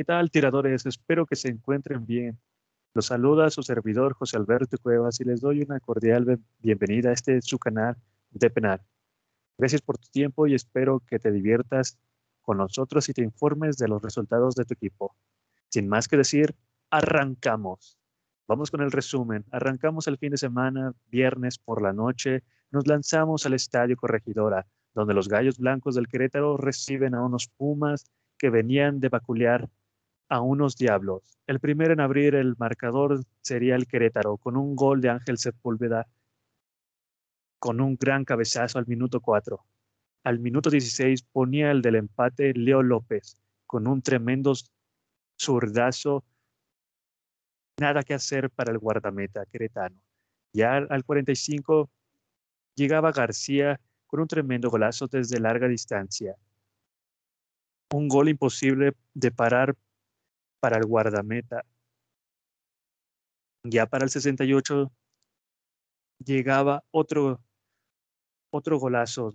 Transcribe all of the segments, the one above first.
¿Qué tal, tiradores? Espero que se encuentren bien. Los saluda su servidor José Alberto Cuevas y les doy una cordial bienvenida a este su canal de Penal. Gracias por tu tiempo y espero que te diviertas con nosotros y te informes de los resultados de tu equipo. Sin más que decir, arrancamos. Vamos con el resumen. Arrancamos el fin de semana, viernes por la noche, nos lanzamos al Estadio Corregidora, donde los Gallos Blancos del Querétaro reciben a unos Pumas que venían de vaculear a unos Diablos. El primero en abrir el marcador sería el Querétaro, con un gol de Ángel Sepúlveda, con un gran cabezazo al minuto 4. Al minuto 16 ponía el del empate Leo López, con un tremendo zurdazo. Nada que hacer para el guardameta queretano. Ya al 45 llegaba García con un tremendo golazo desde larga distancia. Un gol imposible de parar para el guardameta. Ya para el 68 llegaba otro, otro golazo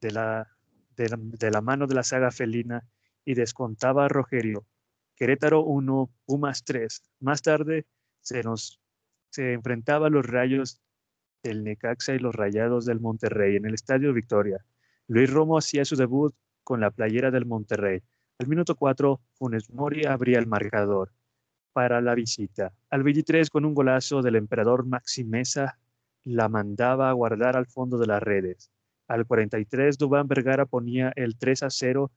de la, de la, mano de la saga felina y descontaba a Rogerio. Querétaro 1, Pumas 3. Más tarde se nos se enfrentaba a los rayos del Necaxa y los rayados del Monterrey en el Estadio Victoria. Luis Romo hacía su debut con la playera del Monterrey. Al minuto 4, Funes Mori abría el marcador para la visita. Al 23, con un golazo del emperador Maxi Mesa, la mandaba a guardar al fondo de las redes. Al 43, Dubán Vergara ponía el 3 a 0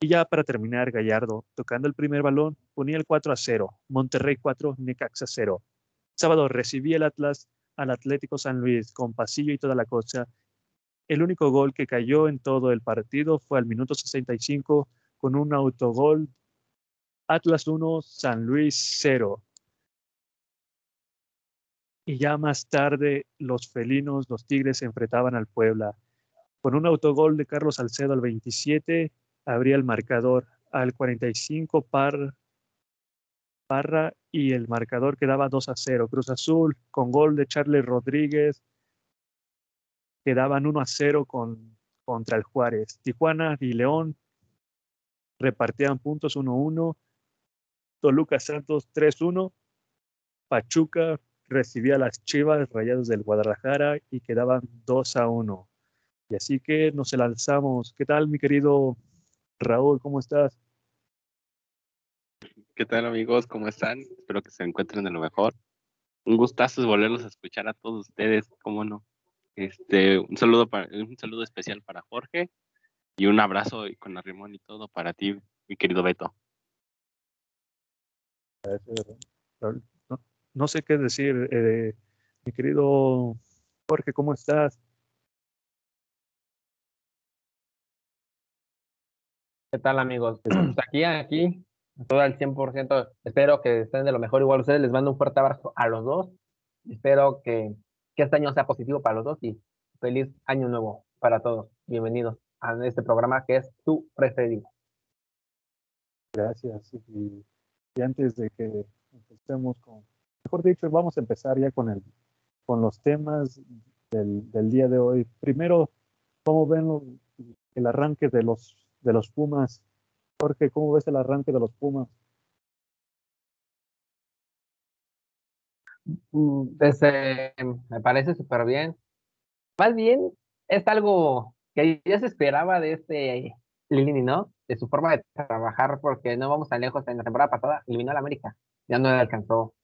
y ya para terminar, Gallardo, tocando el primer balón, ponía el 4 a 0. Monterrey 4, Necaxa 0. Sábado recibía el Atlas al Atlético San Luis con pasillo y toda la cosa. El único gol que cayó en todo el partido fue al minuto 65 con un autogol. Atlas 1, San Luis 0. Y ya más tarde los felinos, los tigres se enfrentaban al Puebla. Con un autogol de Carlos Salcedo al 27, abría el marcador. Al 45, Par, Parra y el marcador quedaba 2 a 0. Cruz Azul con gol de Charles Rodríguez quedaban 1 a 0 con, contra el Juárez. Tijuana y León repartían puntos 1-1. Toluca Santos 3-1. Pachuca recibía a las Chivas Rayados del Guadalajara y quedaban 2 a 1. Y así que nos lanzamos. ¿Qué tal, mi querido Raúl? ¿Cómo estás? ¿Qué tal, amigos? ¿Cómo están? Espero que se encuentren de lo mejor. Un gustazo volverlos a escuchar a todos ustedes, ¿cómo no? Este, un saludo para, un saludo especial para Jorge, y un abrazo con arrimón y todo para ti, mi querido Beto. No, sé qué decir, eh, mi querido Jorge, ¿cómo estás? ¿Qué tal amigos? Pues, pues, aquí, aquí, todo al 100%. Espero que estén de lo mejor. Igual ustedes les mando un fuerte abrazo a los dos. Espero que, que este año sea positivo para los dos y feliz año nuevo para todos. Bienvenidos a este programa que es tu preferido. Gracias. Y, antes de que empecemos con, mejor dicho, vamos a empezar ya con, el, con los temas del, del día de hoy. Primero, ¿cómo ven el arranque de los, de los Pumas? Jorge, ¿cómo ves el arranque de los Pumas? Mm, desde, me parece súper bien. Más bien, es algo que ya se esperaba de este Lini, ¿no? De su forma de trabajar, porque no vamos tan lejos. En la temporada pasada eliminó a la América, ya no le alcanzó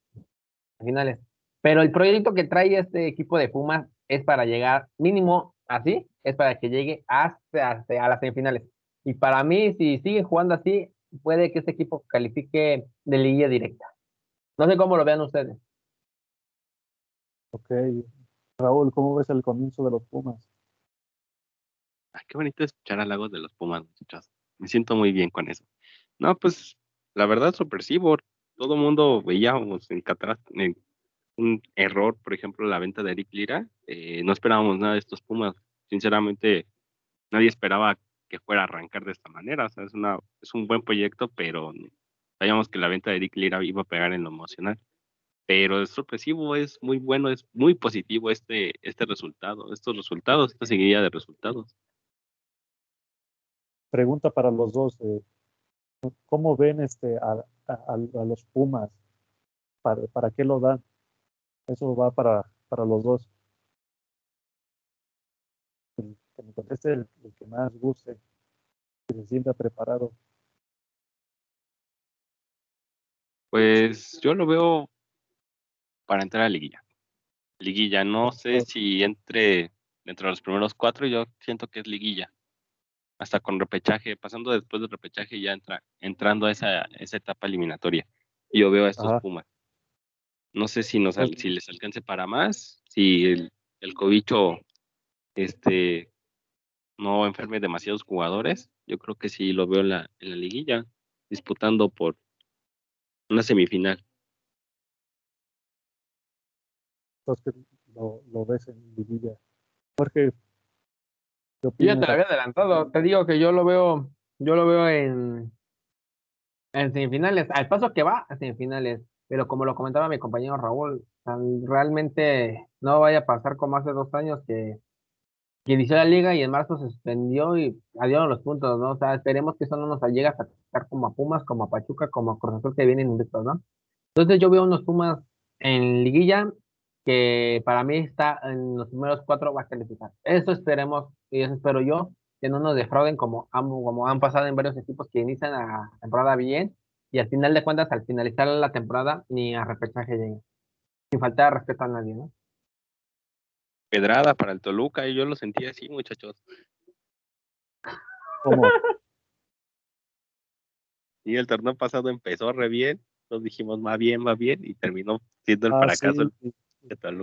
finales. Pero el proyecto que trae este equipo de Pumas es para llegar mínimo así, es para que llegue hasta, hasta a las semifinales. Y para mí, si sigue jugando así, puede que este equipo califique de liguilla directa. No sé cómo lo vean ustedes. Ok. Raúl, ¿cómo ves el comienzo de los Pumas? Qué bonito escuchar halagos de los Pumas, muchachos. Me siento muy bien con eso. No, pues la verdad sorpresivo. Todo mundo veíamos en Qatar un error, por ejemplo, la venta de Eric Lira. Eh, no esperábamos nada de estos Pumas. Sinceramente, nadie esperaba que fuera a arrancar de esta manera. O sea, es, una, es un buen proyecto, pero sabíamos que la venta de Eric Lira iba a pegar en lo emocional. Pero es sorpresivo, es muy bueno, es muy positivo este, este resultado, estos resultados, esta seguidilla de resultados pregunta para los dos. Eh, ¿Cómo ven este, a, a, los Pumas? ¿Para, ¿Para qué lo dan? Eso va para, para los dos. que me conteste el, que más guste, que se sienta preparado. Pues yo lo veo para entrar a liguilla. Liguilla, no sé si entre dentro de los primeros cuatro, yo siento que es liguilla. Hasta con repechaje, pasando después del repechaje ya entra, entrando a esa, esa etapa eliminatoria. Yo veo a estos Pumas. No sé si, nos, si les alcance para más, si el, el cobicho este, no enferme demasiados jugadores. Yo creo que sí lo veo en la, en la liguilla, disputando por una semifinal. Entonces lo, lo ves en liguilla. Jorge. Ya te lo había adelantado. Te digo que yo lo veo, yo lo veo en, en semifinales. Al paso que va a semifinales. Pero como lo comentaba mi compañero Raúl, realmente no vaya a pasar como hace dos años que, que inició la liga y en marzo se suspendió y adiós los puntos, ¿no? O sea, esperemos que eso no nos llegue a afectar como a Pumas, como a Pachuca, como a Cruz Azul que vienen invictos, ¿no? Entonces yo veo unos Pumas en liguilla que para mí está en los primeros cuatro va a calificar. Eso esperemos y eso espero yo, que no nos defrauden como han, como han pasado en varios equipos que inician la temporada bien y al final de cuentas, al finalizar la temporada, ni a repechaje lleguen. Sin faltar respeto a nadie, ¿no? Pedrada para el Toluca y yo lo sentí así, muchachos. ¿Cómo? Y el torneo pasado empezó re bien, nos dijimos va bien, va bien, y terminó siendo el ah, fracaso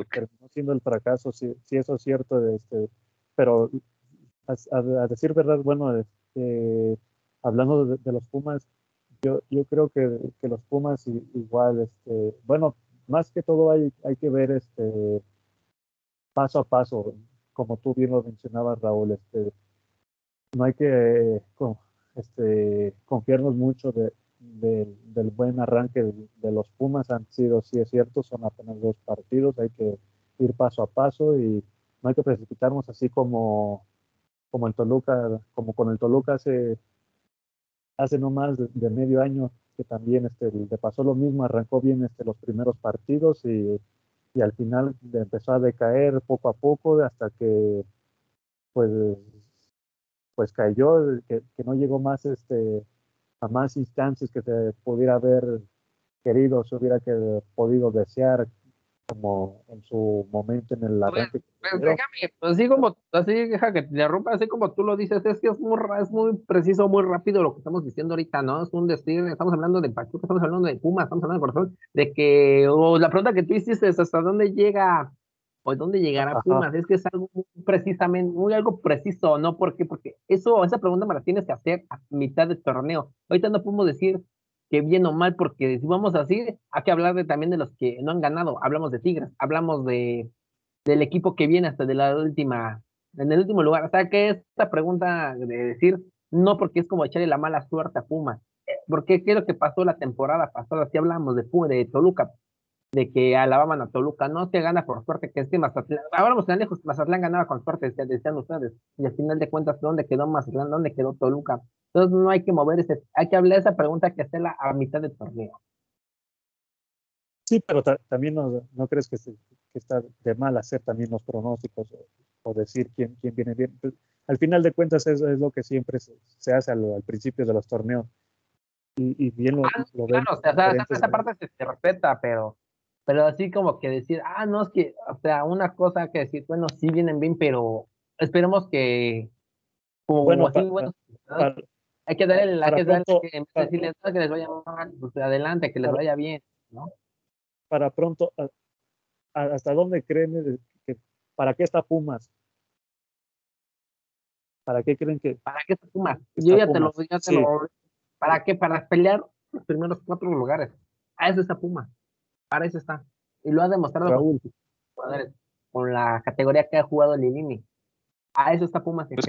Terminó siendo el fracaso, sí, sí eso es cierto, este, pero a, decir verdad, bueno, este, hablando de, los Pumas, yo, yo creo que, que los Pumas igual, este, bueno, más que todo hay, hay que ver este paso a paso, como tú bien lo mencionabas, Raúl, este, no hay que este, confiarnos mucho de, del buen arranque de, los Pumas han sido, sí es cierto, son apenas dos partidos, hay que ir paso a paso y no hay que precipitarnos así como, como el Toluca, como con el Toluca hace, hace no más de, medio año, que también este, le pasó lo mismo, arrancó bien este, los primeros partidos y, y al final empezó a decaer poco a poco hasta que pues pues cayó, que, que no llegó más este a más instancias que se pudiera haber querido, se hubiera que, podido desear como en su momento en el arranque. Pues, déjame, así como, así deja que te rompa, así como tú lo dices, es que es muy, es muy preciso, muy rápido lo que estamos diciendo ahorita, ¿no? Es un decir, estamos hablando de Pachuca, estamos hablando de Puma, estamos hablando de corazón, de que, o la pregunta que tú hiciste es hasta dónde llega o dónde llegará Pumas, es que es algo muy precisamente, muy algo preciso, ¿no? ¿Por qué? Porque eso, esa pregunta me la tienes que hacer a mitad del torneo. Ahorita no podemos decir que bien o mal, porque si vamos así, hay que hablar de, también de los que no han ganado. Hablamos de Tigres, hablamos de del equipo que viene hasta de la última, en el último lugar. O sea, que esta pregunta de decir, no porque es como echarle la mala suerte a Pumas, eh, porque qué es lo que pasó la temporada pasada, si hablamos de, de Toluca, de que alababan a Toluca, no se gana por suerte, que es que Mazatlán, ahora vamos tan lejos, Mazatlán ganaba con suerte, decían ustedes, y al final de cuentas, ¿dónde quedó Mazatlán? ¿Dónde quedó Toluca? Entonces no hay que mover ese, hay que hablar esa pregunta que hacerla a mitad del torneo. Sí, pero también no, no crees que, que, está de mal hacer también los pronósticos o, decir quién, quién viene bien. Pues, al final de cuentas es, es lo que siempre se, se hace al, al, principio de los torneos. Y, y bien lo, ah, lo claro, o sea, esa, parte se, se respeta, pero pero así como que decir, ah, no, es que, o sea, una cosa que decir, bueno, sí vienen bien, pero esperemos que, como bueno, hay que darle, la que, darle, que, decirles que les vaya mal, pues adelante, que les vaya bien, ¿no? Para pronto, ¿hasta dónde creen que, para qué está Pumas? ¿Para qué creen que? ¿Para qué está Pumas? Yo ya te lo, ya te lo, ¿para qué? Para pelear los primeros cuatro lugares. A eso está Pumas. Para eso está. Y lo ha demostrado con, con la categoría que ha jugado Lilini. A eso está Pumas. Pues,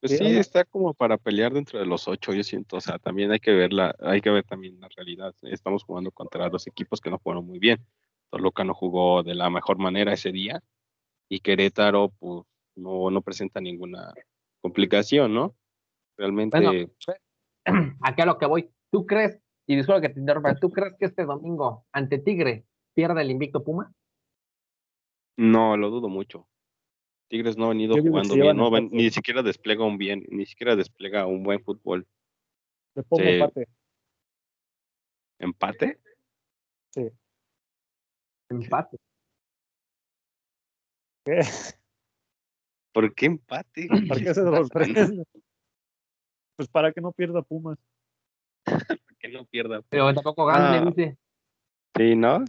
pues sí, está como para pelear dentro de los ocho, yo siento. O sea, también hay que ver la, hay que ver también la realidad. Estamos jugando contra dos equipos que no fueron muy bien. Toluca no jugó de la mejor manera ese día. Y Querétaro, pues, no, no presenta ninguna complicación, ¿no? Realmente. Bueno, aquí a lo que voy. ¿Tú crees, y disculpa que te interrumpa, ¿tú crees que este domingo ante Tigre pierde el invicto Puma? No, lo dudo mucho. Tigres no ha venido jugando bien, no, ven- ni siquiera despliega un bien, ni siquiera despliega un buen fútbol. Le pongo Sí. empate. ¿Empate? Empate. ¿Qué? ¿Por qué empate? ¿Para qué se sorprende? Pues para que no pierda Pumas. pierda. Pero tampoco gane, Ah. dice. Sí, ¿no?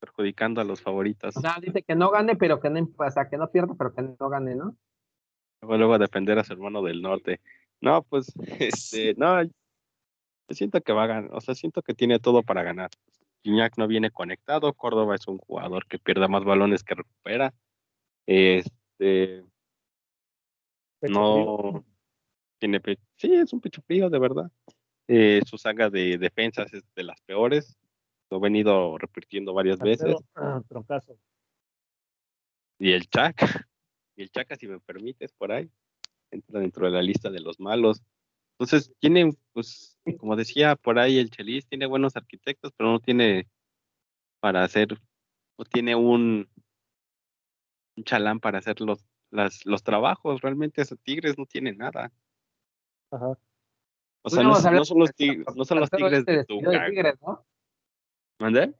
Perjudicando a los favoritos. O sea, dice que no gane, pero que no, o sea, que no pierda, pero que no gane, ¿no? Luego, luego a defender a su hermano del norte. No, pues, este, no, yo siento que va a ganar, o sea, siento que tiene todo para ganar. Gignac no viene conectado, Córdoba es un jugador que pierde más balones que recupera. Este, Pecho no frío. tiene, sí, es un pecho frío, de verdad. Eh, su saga de defensas es de las peores. Lo he venido repitiendo varias veces. Ah, troncazo. Y el Chaca, y el Chaca, si me permites, por ahí, entra dentro de la lista de los malos. Entonces, tiene, pues, como decía por ahí el Chelis, tiene buenos arquitectos, pero no tiene para hacer, no tiene un, un chalán para hacer los, las, los trabajos. Realmente, esos Tigres no tiene nada. Ajá. O sea, no, son los tigres, no son los Tigres de tu. ¿Mandé?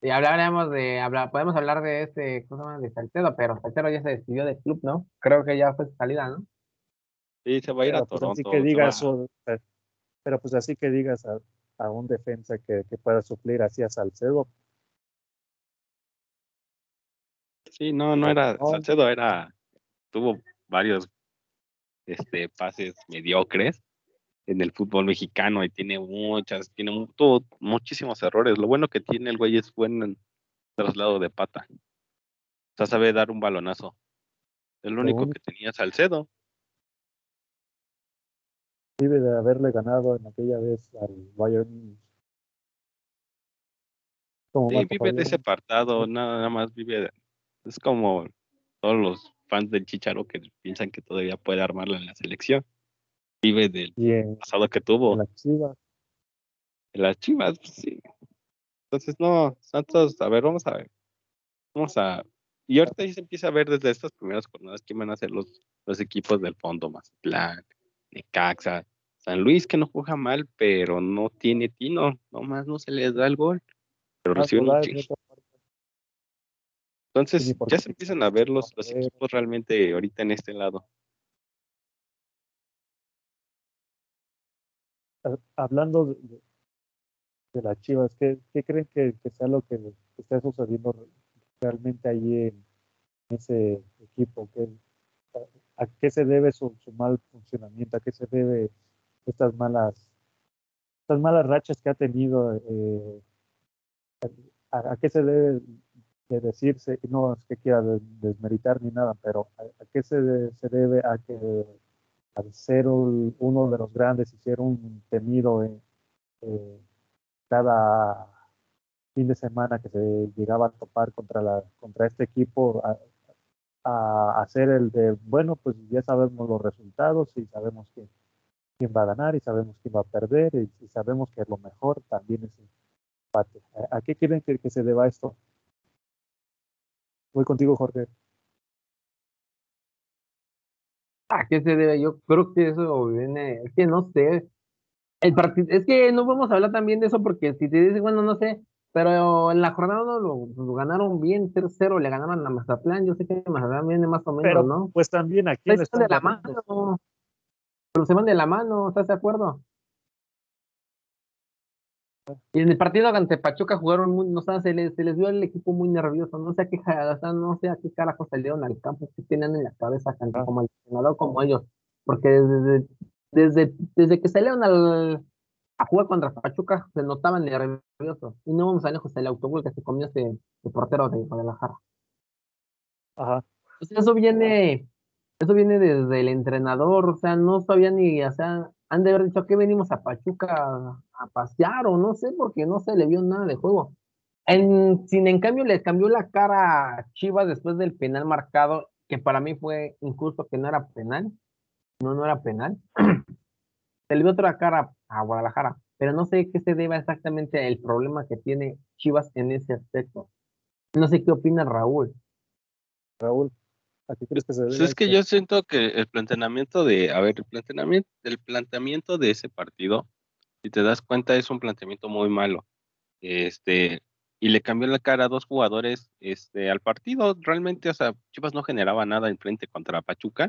Y hablaremos de, habla, podemos hablar de este, ¿cómo se llama? De Salcedo, pero Salcedo ya se despidió del club, ¿no? Creo que ya fue su salida, ¿no? Sí, se va a ir a Pero, pues, Toronto. así que digas, o- eh, pero pues así que digas a, a un defensa que, que pueda suplir así a Salcedo, Sí, no, no era. Salcedo era, tuvo varios este, pases mediocres en el fútbol mexicano y tiene muchas, tiene tuvo muchísimos errores. Lo bueno que tiene el güey es buen en traslado de pata. O sea, sabe dar un balonazo. El Lo único que tenía Salcedo. vive de haberle ganado en aquella vez al Bayern. Como Sí, vive de ese apartado, nada, nada más vive. de- es como todos los fans del Chicharo que piensan que todavía puede armarla en la selección. Vive del pasado que tuvo. en las Chivas. En las Chivas, pues, sí. Entonces, no, Santos, a ver, vamos a ver. Vamos a. Y ahorita ya se empieza a ver desde estas primeras jornadas quién van a ser los, los equipos del fondo, Mazatlán, Necaxa, San Luis, que no juega mal, pero no tiene tino, nomás no se les da el gol. Pero Más reciben un chingo. otra parte. Entonces, ya se empiezan a ver los, los equipos realmente ahorita en este lado. Ha- Hablando de, de- de las Chivas, ¿qué, qué creen que, que sea lo que está sucediendo re- realmente allí en ese equipo? ¿Qué, a, a qué se debe su, su mal funcionamiento? ¿A qué se debe estas malas, estas malas rachas que ha tenido? eh, a, a qué se debe de decirse? y No es que quiera de- desmeritar ni nada, pero ¿a, qué se, se debe a que al ser un- uno de los grandes y ser un temido eh, eh, cada fin de semana que se llegaba a topar contra la contra este equipo a, hacer el de bueno pues ya sabemos los resultados y sabemos quién, quién va a ganar y sabemos quién va a perder y, sabemos que lo mejor también es el empate. ¿A, qué quieren que se deba esto? Voy contigo, Jorge. ¿A qué se debe? Yo creo que eso viene, es que no sé. El partido, es que no vamos a hablar también de eso porque si te dicen, bueno, no sé, pero en la jornada uno lo, lo ganaron bien, 3-0, le ganaron a Mazatlán. Yo sé que Mazatlán viene más o menos, Pero ¿no? pues también aquí Se van de la mano. Pero se van de la mano, ¿estás de acuerdo? Y en el partido ante Pachuca jugaron muy, no sé, se les, se les vio el equipo muy nervioso, no sé a qué, o sea, no sé a qué carajo salieron al campo, que tenían en la cabeza tanto Ah. como el entrenador como ellos, porque desde, desde, desde que salieron al, a jugar contra Pachuca se notaban nerviosos, y no vamos a lejos el autobús que se comió ese, portero de Guadalajara. Ajá. Eso viene, eso viene desde el entrenador, o sea, no sabían ni, o sea, han de haber dicho que venimos a Pachuca a, pasear o no sé, porque no se le vio nada de juego. En, sin en cambio le cambió la cara a Chivas después del penal marcado, que para mí fue injusto que no era penal. no, no era penal. se le dio otra cara a Guadalajara, pero no sé qué se deba exactamente el problema que tiene Chivas en ese aspecto. No sé qué opina Raúl. Raúl, ¿a qué crees que se debe? Pues es que yo siento que el planteamiento de, a ver, el planteamiento, el planteamiento de ese partido, si te das cuenta, es un planteamiento muy malo. Este, y le cambió la cara a dos jugadores este, al partido. Realmente, o sea, Chivas no generaba nada en frente contra Pachuca.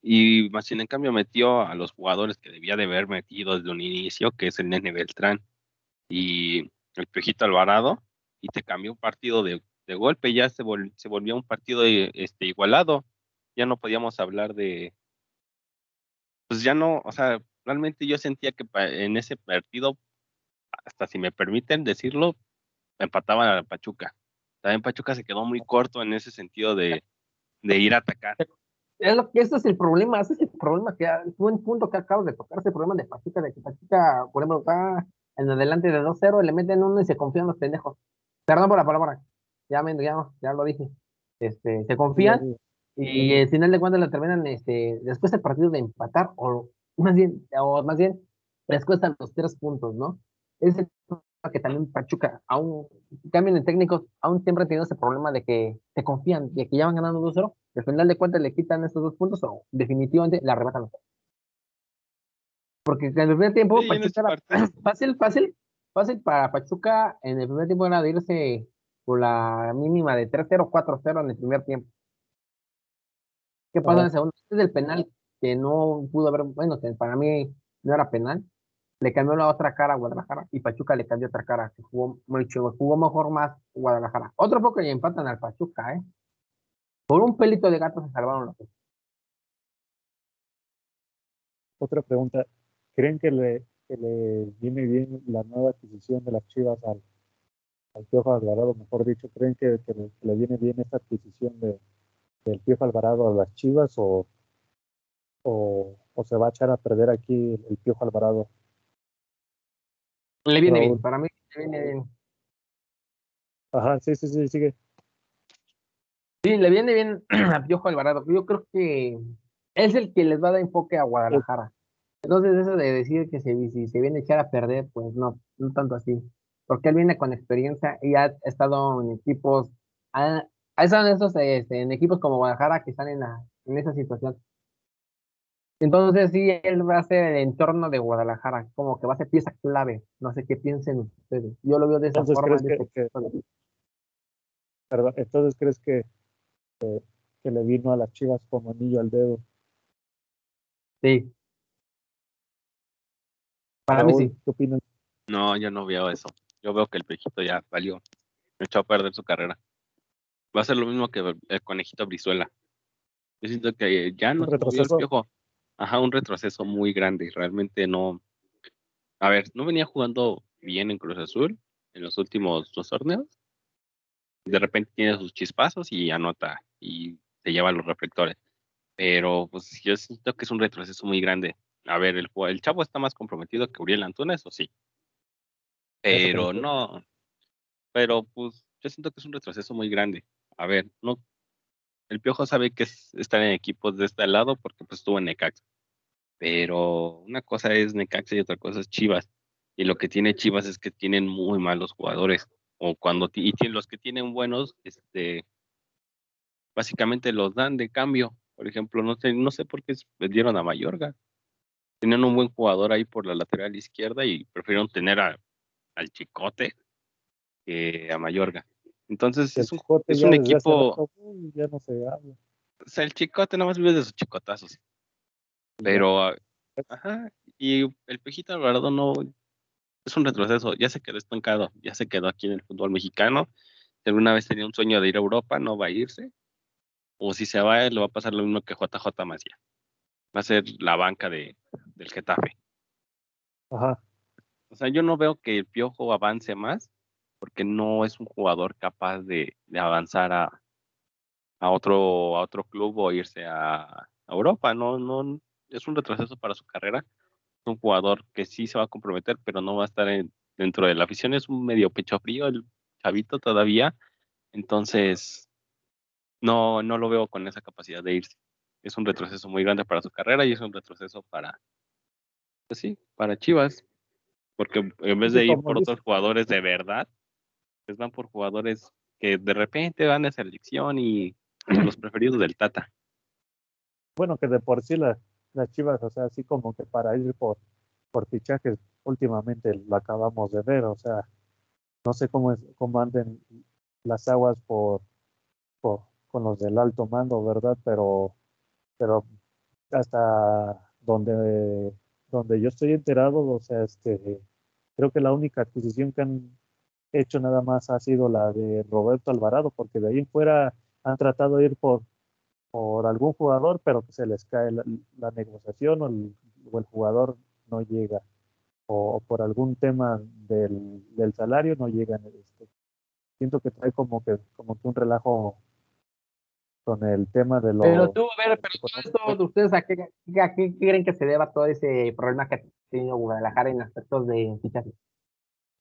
Y más bien, en cambio, metió a los jugadores que debía de haber metido desde un inicio, que es el Nene Beltrán y el Pejito Alvarado, y te cambió un partido de, de golpe, ya se, se volvió un partido este, igualado. Ya no podíamos hablar de. Pues ya no, o sea, realmente yo sentía que en ese partido, hasta si me permiten decirlo, empataban a Pachuca. También Pachuca se quedó muy corto en ese sentido de, de ir a atacar. Es lo que ese es el problema, ese es el problema que fue un punto que acabas de tocar, ese problema de Pachuca, de que Pachuca, por ejemplo, está en adelante de 2-0, le meten uno y se confían los pendejos. Perdón por la palabra, ya, me, ya, ya lo dije. Este, se confían y al final de cuentas le terminan este, después del partido de empatar, o más bien, o más bien, les cuestan los tres puntos, ¿no? Ese que también Pachuca, aún cambien de técnicos, aún siempre han tenido ese problema de que se confían, de que ya van ganando 2-0, al final de cuentas le quitan estos dos puntos o definitivamente la arrebatan. Porque en el primer tiempo, Pachuca era fácil, fácil, fácil para Pachuca en el primer tiempo era de irse por la mínima de 3-0, 4-0 en el primer tiempo. ¿Qué pasa en el segundo? Este es el penal que no pudo haber, bueno, para mí no era penal, le cambió la otra cara a Guadalajara y Pachuca le cambió otra cara, que jugó mucho, jugó mejor más Guadalajara. Otro poco y empatan al Pachuca, ¿eh? Por un pelito de gato se salvaron los Otra pregunta, ¿creen que le, que le viene bien la nueva adquisición de las Chivas al, al Piojo Alvarado, mejor dicho, ¿creen que, le, viene bien esta adquisición de, del Piojo Alvarado a las Chivas o, o, se va a echar a perder aquí el Piojo Alvarado le viene bien, para mí le viene bien. Ajá, sí, sí, sí, sigue. Sí, le viene bien a Piojo Alvarado. Yo creo que es el que les va a dar enfoque a Guadalajara. Entonces, eso de decir que se, si se viene a echar a perder, pues no, no tanto así. Porque él viene con experiencia y ha estado en equipos, ha, estado en, esos, este, en equipos como Guadalajara que están en, la, en esa situación. Entonces sí, él va a ser el entorno de Guadalajara, como que va a ser pieza clave. No sé qué piensen ustedes. Yo lo veo de esa forma. perdón, entonces crees que, que, le vino a las chivas como anillo al dedo. Sí. Para mí sí. ¿Qué opinas? No, yo no veo eso. Yo veo que el pejito ya valió. Me echó a perder su carrera. Va a ser lo mismo que el conejito Brizuela. Yo siento que ya no se el piojo ajá, un retroceso muy grande. Realmente no. A ver, no venía jugando bien en Cruz Azul en los últimos dos torneos. De repente tiene sus chispazos y anota y se lleva los reflectores. Pero pues yo siento que es un retroceso muy grande. A ver, el, el chavo está más comprometido que Uriel Antunes, o sí. Pero no. Pero pues yo siento que es un retroceso muy grande. A ver, no el Piojo sabe que es estar en equipos de este lado porque pues estuvo en Necaxa. Pero una cosa es Necaxa y otra cosa es Chivas. Y lo que tiene Chivas es que tienen muy malos jugadores. O cuando y los que tienen buenos, este básicamente los dan de cambio. Por ejemplo, no sé, no sé por qué vendieron a Mayorga. Tenían un buen jugador ahí por la lateral izquierda y prefirieron tener al Chicote que a Mayorga. Entonces es un, es un equipo. Ya no se habla. O sea, el chicote nada más vive de sus chicotazos. Pero, ah, ajá, y el Pejito Alvarado no es un retroceso, ya se quedó estancado, ya se quedó aquí en el fútbol mexicano. Si alguna vez tenía un sueño de ir a Europa, no va a irse. O si se va, le va a pasar lo mismo que JJ Macías. Va a ser la banca de, del Getafe. Ajá. O sea, yo no veo que el Piojo avance más porque no es un jugador capaz de, avanzar a, a, otro, a otro club o irse a, Europa. No, no, es un retroceso para su carrera. Es un jugador que sí se va a comprometer, pero no va a estar dentro de la afición. Es un medio pecho frío el chavito todavía. Entonces, no, no lo veo con esa capacidad de irse. es un retroceso muy grande para su carrera y es un retroceso para, pues sí, para Chivas. Porque en vez de ir por otros jugadores de verdad, pues van por jugadores que de repente van a selección y los preferidos del Tata. Bueno, que de por sí las Chivas, o sea, así como que para ir por, por fichajes, últimamente lo acabamos de ver, o sea, no sé cómo, es, cómo anden las aguas por, por, con los del alto mando, ¿verdad? Pero, pero hasta donde, donde yo estoy enterado, o sea, este, creo que la única adquisición que han hecho nada más ha sido la de Roberto Alvarado, porque de ahí en fuera han tratado de ir por, por algún jugador, pero que se les cae la, negociación o el, jugador no llega, o, por algún tema del, del salario no llegan. Este, siento que trae como que, como que un relajo con el tema de los... Pero tú, a ver, pero todo esto, ¿ustedes a qué, a qué, creen que se deba todo ese problema que ha tenido Guadalajara en aspectos de fichaje?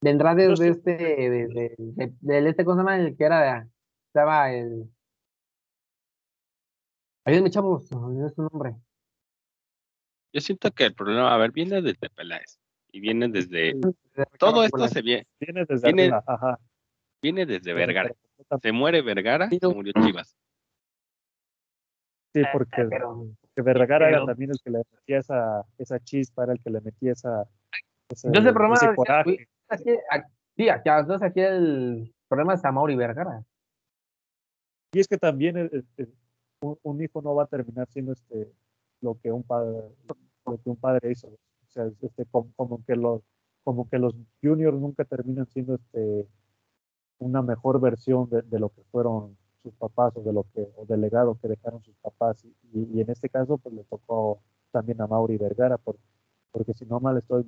Vendrá desde este, de, de, este, ¿cómo se llama? El que era, estaba el Ayúdenme, chavos, no es su nombre. Yo siento que el problema, a ver, viene desde Peláez y viene desde. todo esto se viene. Viene desde viene, ajá. Viene desde Vergara. Se muere Vergara y se murió Chivas. Sí, porque, Vergara era también el que le metía esa, esa chispa, era el que le metía esa. Entonces el problema. Ese coraje. Aquí, aquí, entonces aquí el problema es Amor y Vergara. Y es que también un, hijo no va a terminar siendo este lo que un padre lo que un padre hizo o sea este como, que los como que los juniors nunca terminan siendo este una mejor versión de, lo que fueron sus papás o de lo que o del legado que dejaron sus papás y, en este caso pues le tocó también a Mauri Vergara por, porque si no mal estoy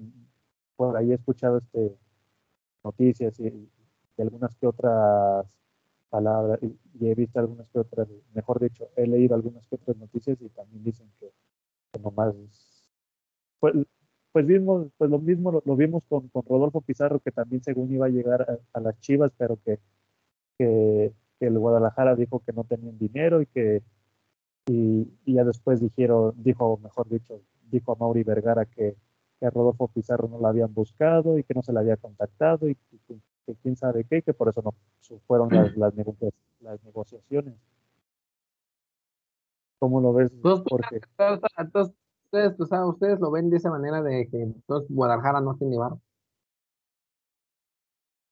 por ahí he escuchado este noticias y, y algunas que otras palabras y, he visto algunas que otras, mejor dicho, he leído algunas que otras noticias y también dicen que, nomás, pues, pues, vimos, pues lo mismo lo, vimos con, con, Rodolfo Pizarro, que también según iba a llegar a, las Chivas, pero que, que, el Guadalajara dijo que no tenían dinero y que y, ya después dijeron, dijo, mejor dicho, dijo a Mauri Vergara que, que a Rodolfo Pizarro no la habían buscado y que no se la había contactado y que, que quién sabe qué, que por eso no fueron las, las, negociaciones. ¿Cómo lo ves? Porque... ustedes, ustedes lo ven de esa manera de que entonces Guadalajara no tiene bar.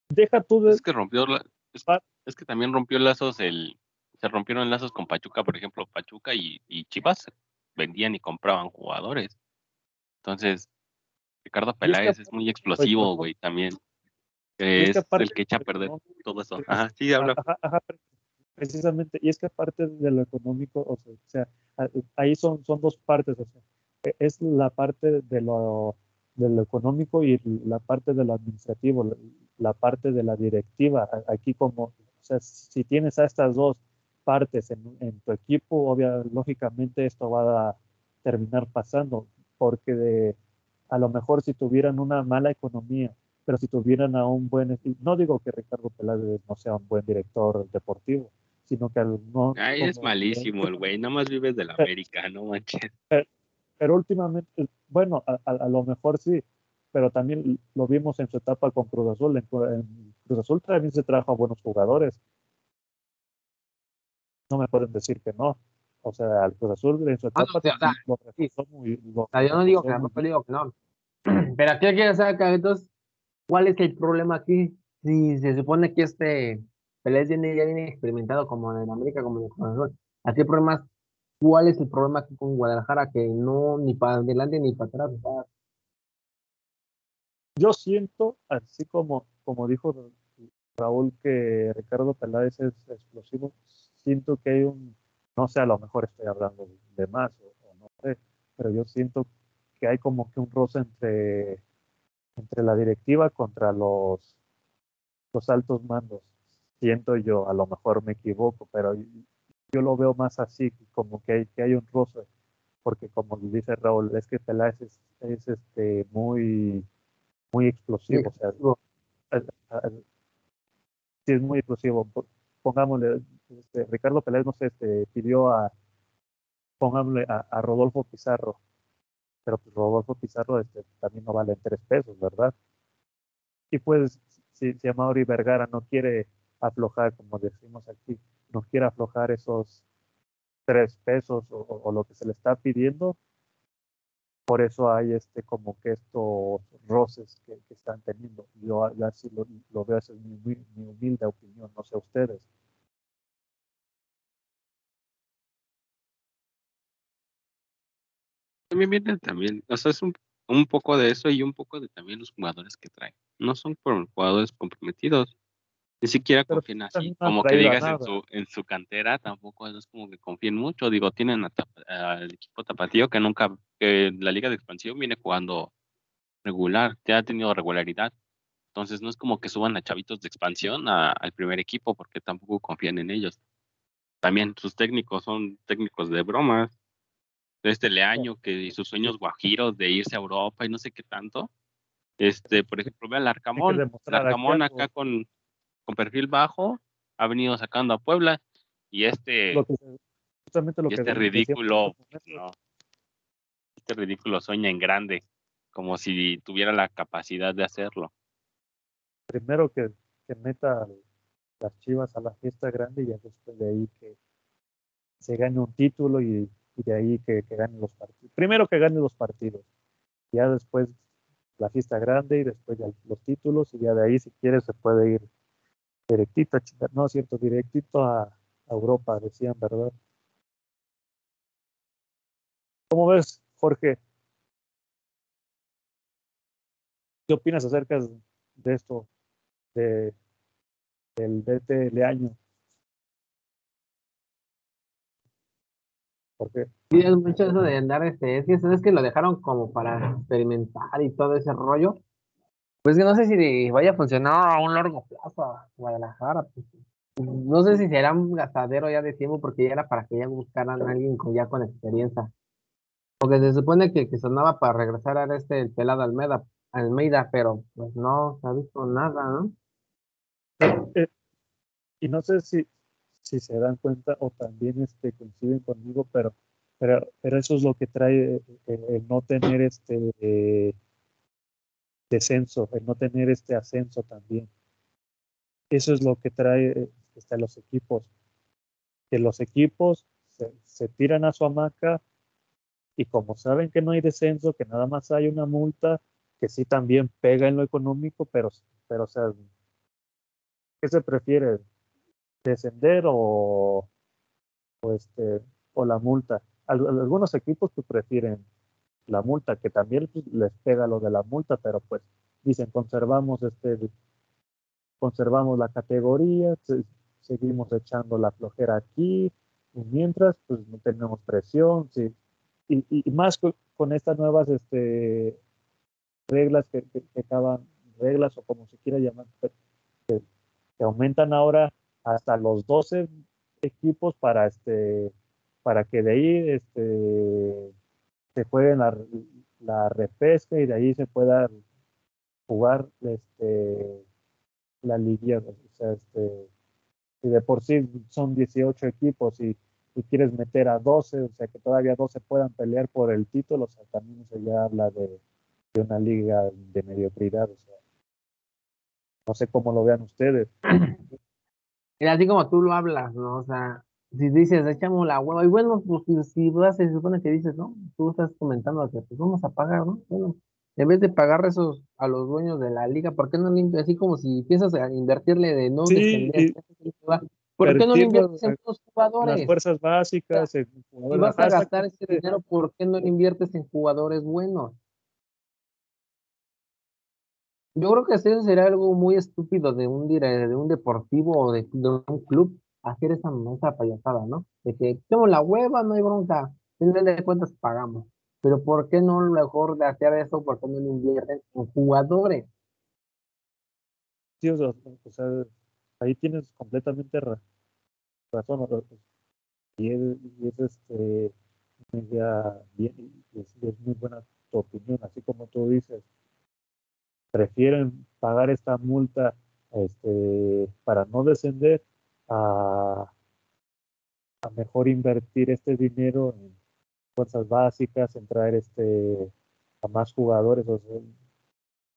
Deja tú Es que rompió, es, que también rompió lazos el, se rompieron lazos con Pachuca, por ejemplo, Pachuca y, y Chivas vendían y compraban jugadores. Entonces, Ricardo Peláez es, muy explosivo, güey, también es, el que echa a perder todo eso. Ajá, sí, habla. precisamente, y es que aparte de lo económico, o sea, ahí son, son dos partes, o sea, e, es la parte de lo, de lo económico y la parte de lo administrativo, la parte de la directiva. Aquí como, o sea, si tienes a estas dos partes en, en tu equipo, obviamente, lógicamente esto va a terminar pasando, porque de, a lo mejor si tuvieran una mala economía pero si tuvieran a un buen, no digo que Ricardo Peláez no sea un buen director deportivo, sino que no... Ay, es malísimo el güey, nada más vives de la América, no manches. Pero, últimamente, bueno, a, lo mejor sí, pero también lo vimos en su etapa con Cruz Azul. En, Cruz Azul también se trajo a buenos jugadores. No me pueden decir que no. O sea, al Cruz Azul en su ah, etapa lo muy. yo no digo que no, digo que no. Pero aquí que saber entonces ¿Cuál es el problema aquí? Si se supone que este Pelé ya viene experimentado como en América, como en el Aquí el problema es, ¿cuál es el problema aquí con Guadalajara? Que no ni para adelante ni para atrás. Yo siento, así como, como dijo Raúl, que Ricardo Peláez es explosivo, siento que hay un, no sé, a lo mejor estoy hablando de más o no sé, pero yo siento que hay como que un roce entre entre la directiva contra los, los altos mandos. Siento yo, a lo mejor me equivoco, pero yo lo veo más así, como que hay, que hay un roce, porque como dice Raúl, es que Peláez es, es este, muy, muy explosivo. O sea, sí, es muy explosivo. Pongámosle, este, Ricardo Peláez, no este, pidió a, pongámosle a, Rodolfo Pizarro, pero pues Rodolfo Pizarro este, también no vale tres pesos, ¿verdad? Y pues si, si Amaury Vergara no quiere aflojar, como decimos aquí, no quiere aflojar esos tres pesos o, lo que se le está pidiendo, por eso hay este como que estos roces que, están teniendo. Yo así lo, veo, es mi, mi, humilde opinión, no sé ustedes. También viene también, o sea, es un, un poco de eso y un poco de también los jugadores que traen. No son jugadores comprometidos, ni siquiera confían así, como que digas en su, en su cantera, tampoco es como que confíen mucho. Digo, tienen al equipo tapatío que nunca, que la liga de expansión viene jugando regular, ya ha tenido regularidad. Entonces no es como que suban a chavitos de expansión al primer equipo porque tampoco confían en ellos. También sus técnicos son técnicos de bromas. Este Leaño que sus sueños guajiros de irse a Europa y no sé qué tanto. Este, por ejemplo, ve al Arcamón. Arcamón acá con, con perfil bajo ha venido sacando a Puebla y este, este ridículo, este ridículo sueña en grande, como si tuviera la capacidad de hacerlo. Primero que, que meta las chivas a la fiesta grande y después de ahí que se gane un título y, de ahí que, que gane los partidos. Primero que gane los partidos, ya después la fiesta grande y después ya los títulos y ya de ahí si quiere se puede ir directito, no, cierto, directito a, Europa, decían, ¿verdad? ¿Cómo ves, Jorge? ¿Qué opinas acerca de esto, de, del DT año? ¿Por qué? Sí, es mucho eso de andar, este, es que, es que lo dejaron como para experimentar y todo ese rollo, pues que no sé si vaya a funcionar a un largo plazo a Guadalajara. Pues, no sé si será un gastadero ya de tiempo porque ya era para que ya buscaran a alguien con, ya con experiencia. Porque se supone que, que sonaba para regresar a este el pelado Almeida, Almeida, pero pues no se ha visto nada, ¿no? Eh, y no sé si, si se dan cuenta o también este, coinciden conmigo, pero, pero, pero eso es lo que trae eh, el, no tener este eh, descenso, el no tener este ascenso también. Eso es lo que trae este, los equipos, que los equipos se, tiran a su hamaca y como saben que no hay descenso, que nada más hay una multa, que sí también pega en lo económico, pero, pero o sea, ¿qué se prefiere? ¿Descender o, o, este, o la multa? Algunos equipos pues, prefieren la multa, que también pues, les pega lo de la multa, pero pues dicen conservamos este conservamos la categoría, seguimos echando la flojera aquí, y mientras pues no tenemos presión, sí. y, y, más con, estas nuevas este, reglas que, que, acaban, reglas o como se quiera llamar, que, que aumentan ahora hasta los 12 equipos para este para que de ahí este se jueguen la, la repesca y de ahí se pueda jugar este, la liga. O sea, este, si de por sí son 18 equipos y, quieres meter a 12, o sea, que todavía 12 puedan pelear por el título, o sea, también se ya habla de, de una liga de mediocridad. O sea, no sé cómo lo vean ustedes. Mira, así como tú lo hablas, ¿no? O sea, si dices, echamos la hueva, y bueno, pues si vas, se supone que dices, ¿no? Tú estás comentando que pues vamos a pagar, ¿no? Bueno, en vez de pagar esos a los dueños de la liga, ¿por qué no limpias así como si piensas a invertirle de no sí, ¿Por qué no lo inviertes en los jugadores? Las fuerzas básicas. si vas a gastar ese dinero, ¿por qué no lo inviertes en jugadores buenos? Yo creo que eso sería algo muy estúpido de un, de un deportivo o de, un club hacer esa, esa payasada, ¿no? De que tengo la hueva, no hay bronca. En vez de cuentas pagamos. Pero ¿por qué no lo mejor de hacer eso? ¿Por qué no invierten en jugadores? Sí, o sea, ahí tienes completamente razón. Y es, este, bien, es, muy buena tu opinión, así como tú dices. Prefieren pagar esta multa este, para no descender a, a mejor invertir este dinero en fuerzas básicas, en traer este a más jugadores. O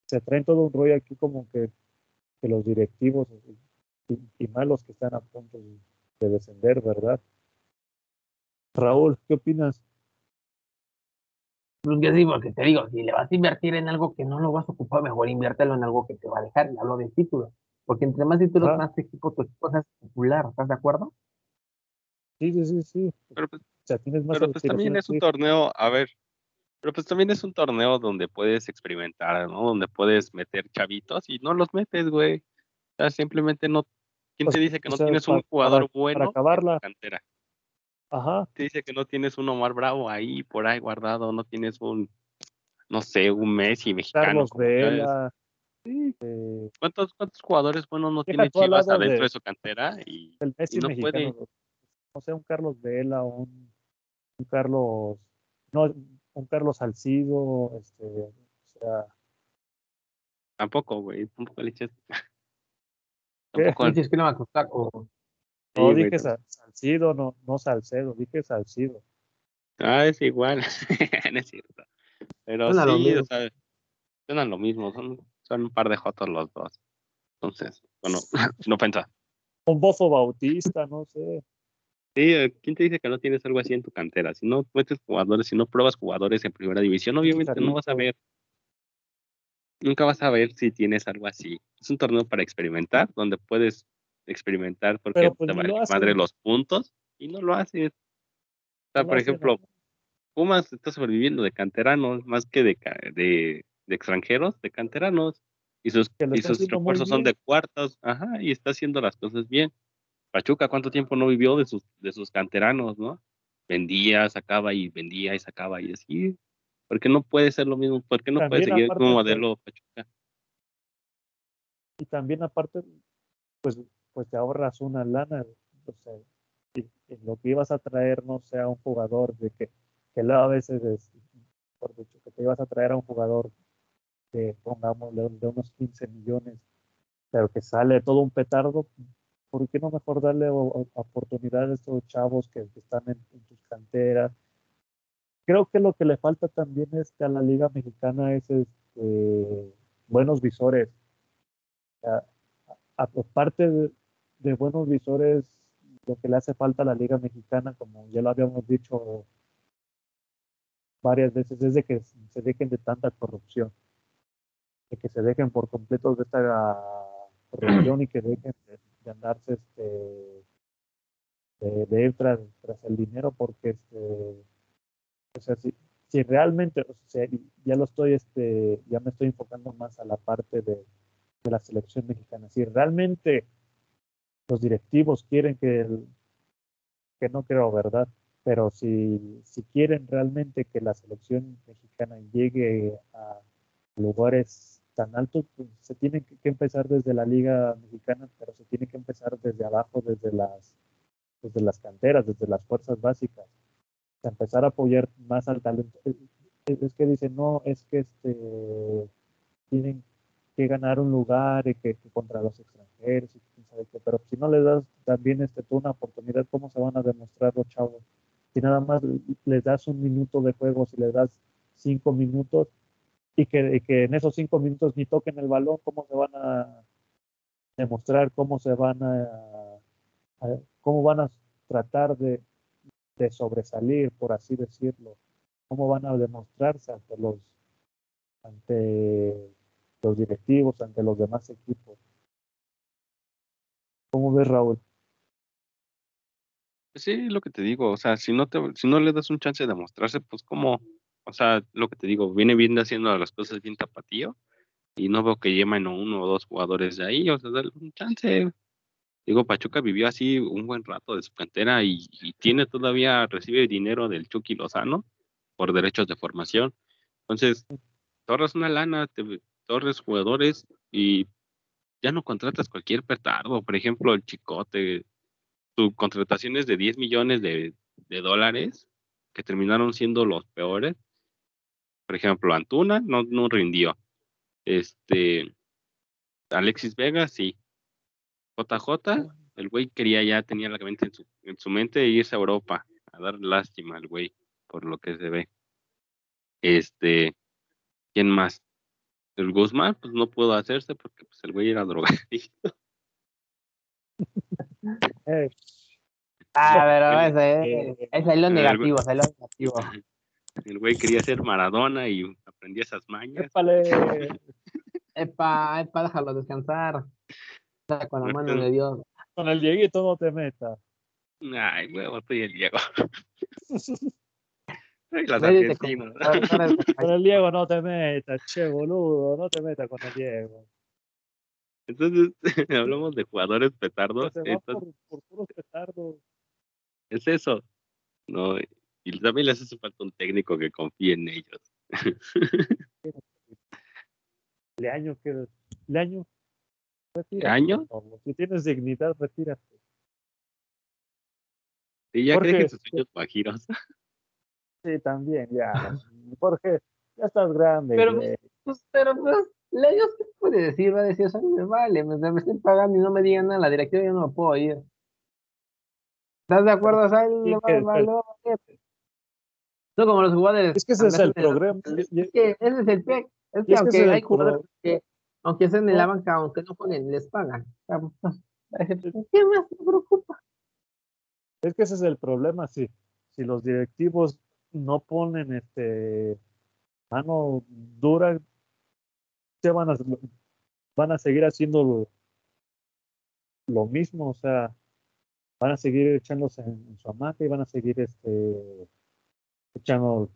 se traen todo un rollo aquí como que, que los directivos y, y, más los que están a punto de descender, ¿verdad? Raúl, ¿qué opinas? Pues que sí, porque te digo, si le vas a invertir en algo que no lo vas a ocupar, mejor inviértelo en algo que te va a dejar. Y hablo de títulos. Porque entre más títulos, Ah. más equipo, tu equipo es popular. ¿Estás de acuerdo? Sí, sí, sí, sí. Pero pues, O sea, tienes más pero pues también es un sí. torneo, a ver, pero pues también es un torneo donde puedes experimentar, ¿no? Donde puedes meter chavitos y no los metes, güey. O sea, simplemente no. ¿Quién te dice que no sea, tienes un jugador para- para bueno en tu acabarla. cantera? Ajá, Te dice que no tienes un Omar Bravo ahí, por ahí guardado, no tienes un, no sé, un Messi mexicano. Carlos es. Sí, eh, ¿Cuántos, ¿Cuántos jugadores buenos no tiene Chivas adentro de- de su cantera? Y el Messi no mexicano. puede. No sé, un Carlos Vela, un, un Carlos. No, un Carlos Salcido. Este, o sea, tampoco, güey, tampoco le. Tampoco. Dices que no me Sí, no güey, dije Salcido, no, no Salcedo, dije Salcido. Ah, es igual. no es cierto. Pero Suena lo sí, mismo. o sea, suenan lo mismo. Son, son un par de jotos los dos. Entonces, bueno, no pensa. Un Bofo Bautista, no sé. Sí, eh, ¿quién te dice que no tienes algo así en tu cantera? Si no metes jugadores, si no pruebas jugadores en primera división, obviamente no vas a ver. Nunca vas a ver si tienes algo así. Es un torneo para experimentar, donde puedes experimentar porque pues, te vale lo madre los puntos y no lo haces. O sea, No por ejemplo. Pumas está sobreviviendo de canteranos más que de, de, de extranjeros, de canteranos. Y sus, y sus refuerzos son de cuartos. Ajá, y está haciendo las cosas bien. Pachuca, ¿cuánto tiempo no vivió de sus, de sus canteranos, no? Vendía, sacaba y vendía y sacaba y así. ¿Por qué no puede ser lo mismo? ¿Por qué no puede seguir pues, modelo Pachuca? y también aparte, pues, pues te ahorras una lana, o sea, y, y lo que ibas a traer no sea un jugador de que, que luego a veces es, por dicho, que te ibas a traer a un jugador de, pongámosle, de unos 15 millones, pero que sale todo un petardo, ¿por qué no mejor darle oportunidad a estos chavos que, que están en, en tus canteras? Creo que lo que le falta también es que a la Liga Mexicana es este, buenos visores. Aparte de, de buenos visores, lo que le hace falta a la Liga Mexicana, como ya lo habíamos dicho varias veces, es de que se dejen de tanta corrupción, de que se dejen por completo de esta corrupción y que dejen de, andarse este, de, ir tras, tras el dinero, porque este, o sea, si, si realmente, o sea, ya lo estoy, este, ya me estoy enfocando más a la parte de, de la selección mexicana. Si realmente los directivos quieren que, el- que no creo, ¿verdad? Pero si, si quieren realmente que la selección mexicana llegue a lugares tan altos, pues se tiene que, empezar desde la liga mexicana, pero se tiene que empezar desde abajo, desde las, desde las canteras, desde las fuerzas básicas. O empezar a apoyar más al talento. Es, es- es que dicen, no, es que este, tienen que ganar un lugar y que, que contra los extranjeros y quién sabe qué, pero si no les das también este, tú una oportunidad, ¿cómo se van a demostrar los chavos? Si nada más les das un minuto de juego, si les das cinco minutos y que, que en esos cinco minutos ni toquen el balón, ¿cómo se van a demostrar? ¿Cómo se van a, a- cómo van a tratar de, de sobresalir, por así decirlo? ¿Cómo van a demostrarse ante los ante los directivos, ante los demás equipos. ¿Cómo ves, Raúl? Pues sí, lo que te digo, o sea, si no te, si no le das un chance de mostrarse, pues como, o sea, lo que te digo, viene bien haciendo las cosas bien tapatío y no veo que llamen a uno o dos jugadores de ahí, o sea, dale un chance. Digo, Pachuca vivió así un buen rato de su cantera y, tiene todavía, recibe dinero del Chucky Lozano por derechos de formación. Entonces, te ahorras una lana, te, ahorras jugadores y ya no contratas cualquier petardo. Por ejemplo, el Chicote, su contratación es de 10 millones de dólares, que terminaron siendo los peores. Por ejemplo, Antuna no, no rindió. Este, Alexis Vega, sí. JJ, el güey quería ya, tenía la mente en su, en su mente irse a Europa, a dar lástima al güey. por lo que se ve. Este, ¿quién más? El Guzmán, pues no pudo hacerse porque pues el güey era drogadicto. Ah, pero ese, ese es lo negativo, es lo negativo. El güey quería ser Maradona y aprendía esas mañas. épale. Epa, epa, déjalo descansar. Con la mano de Dios. Con el Dieguito no te metas. Ay, huevo, estoy el Diego. Ay, las Médete argentinas. con- el Diego no te metas, che boludo, no te metas con el Diego. Entonces, hablamos de jugadores petardos. Se va Entonces, por, por puros petardos. es eso. No, y también les hace falta un técnico que confíe en ellos. Leaño, que Leaño, retírate, ¿Leaño? Si tienes dignidad, retírate. Y ya Jorge, creen que sus sueños guajiros. Sí, también, ya. Jorge, ya estás grande. Pero. Pues, pero pues, Leños, ¿qué puede decir? Va a decir, eso me vale, me, me estén pagando y no me digan nada, la directiva yo no me puedo ir. ¿Estás de acuerdo? Él Sí, que-. No como los jugadores. Es que ese es el Y- Es que ese es el PEC. Es que es que aunque es hay jugadores que, aunque estén en la banca, aunque no jueguen, les pagan. ¿Qué más me preocupa? Es que ese es el problema, si, si los directivos no ponen este mano dura, se van a, van a seguir haciendo lo, lo mismo, o sea, van a seguir echándose en, en su hamaca y van a seguir este echando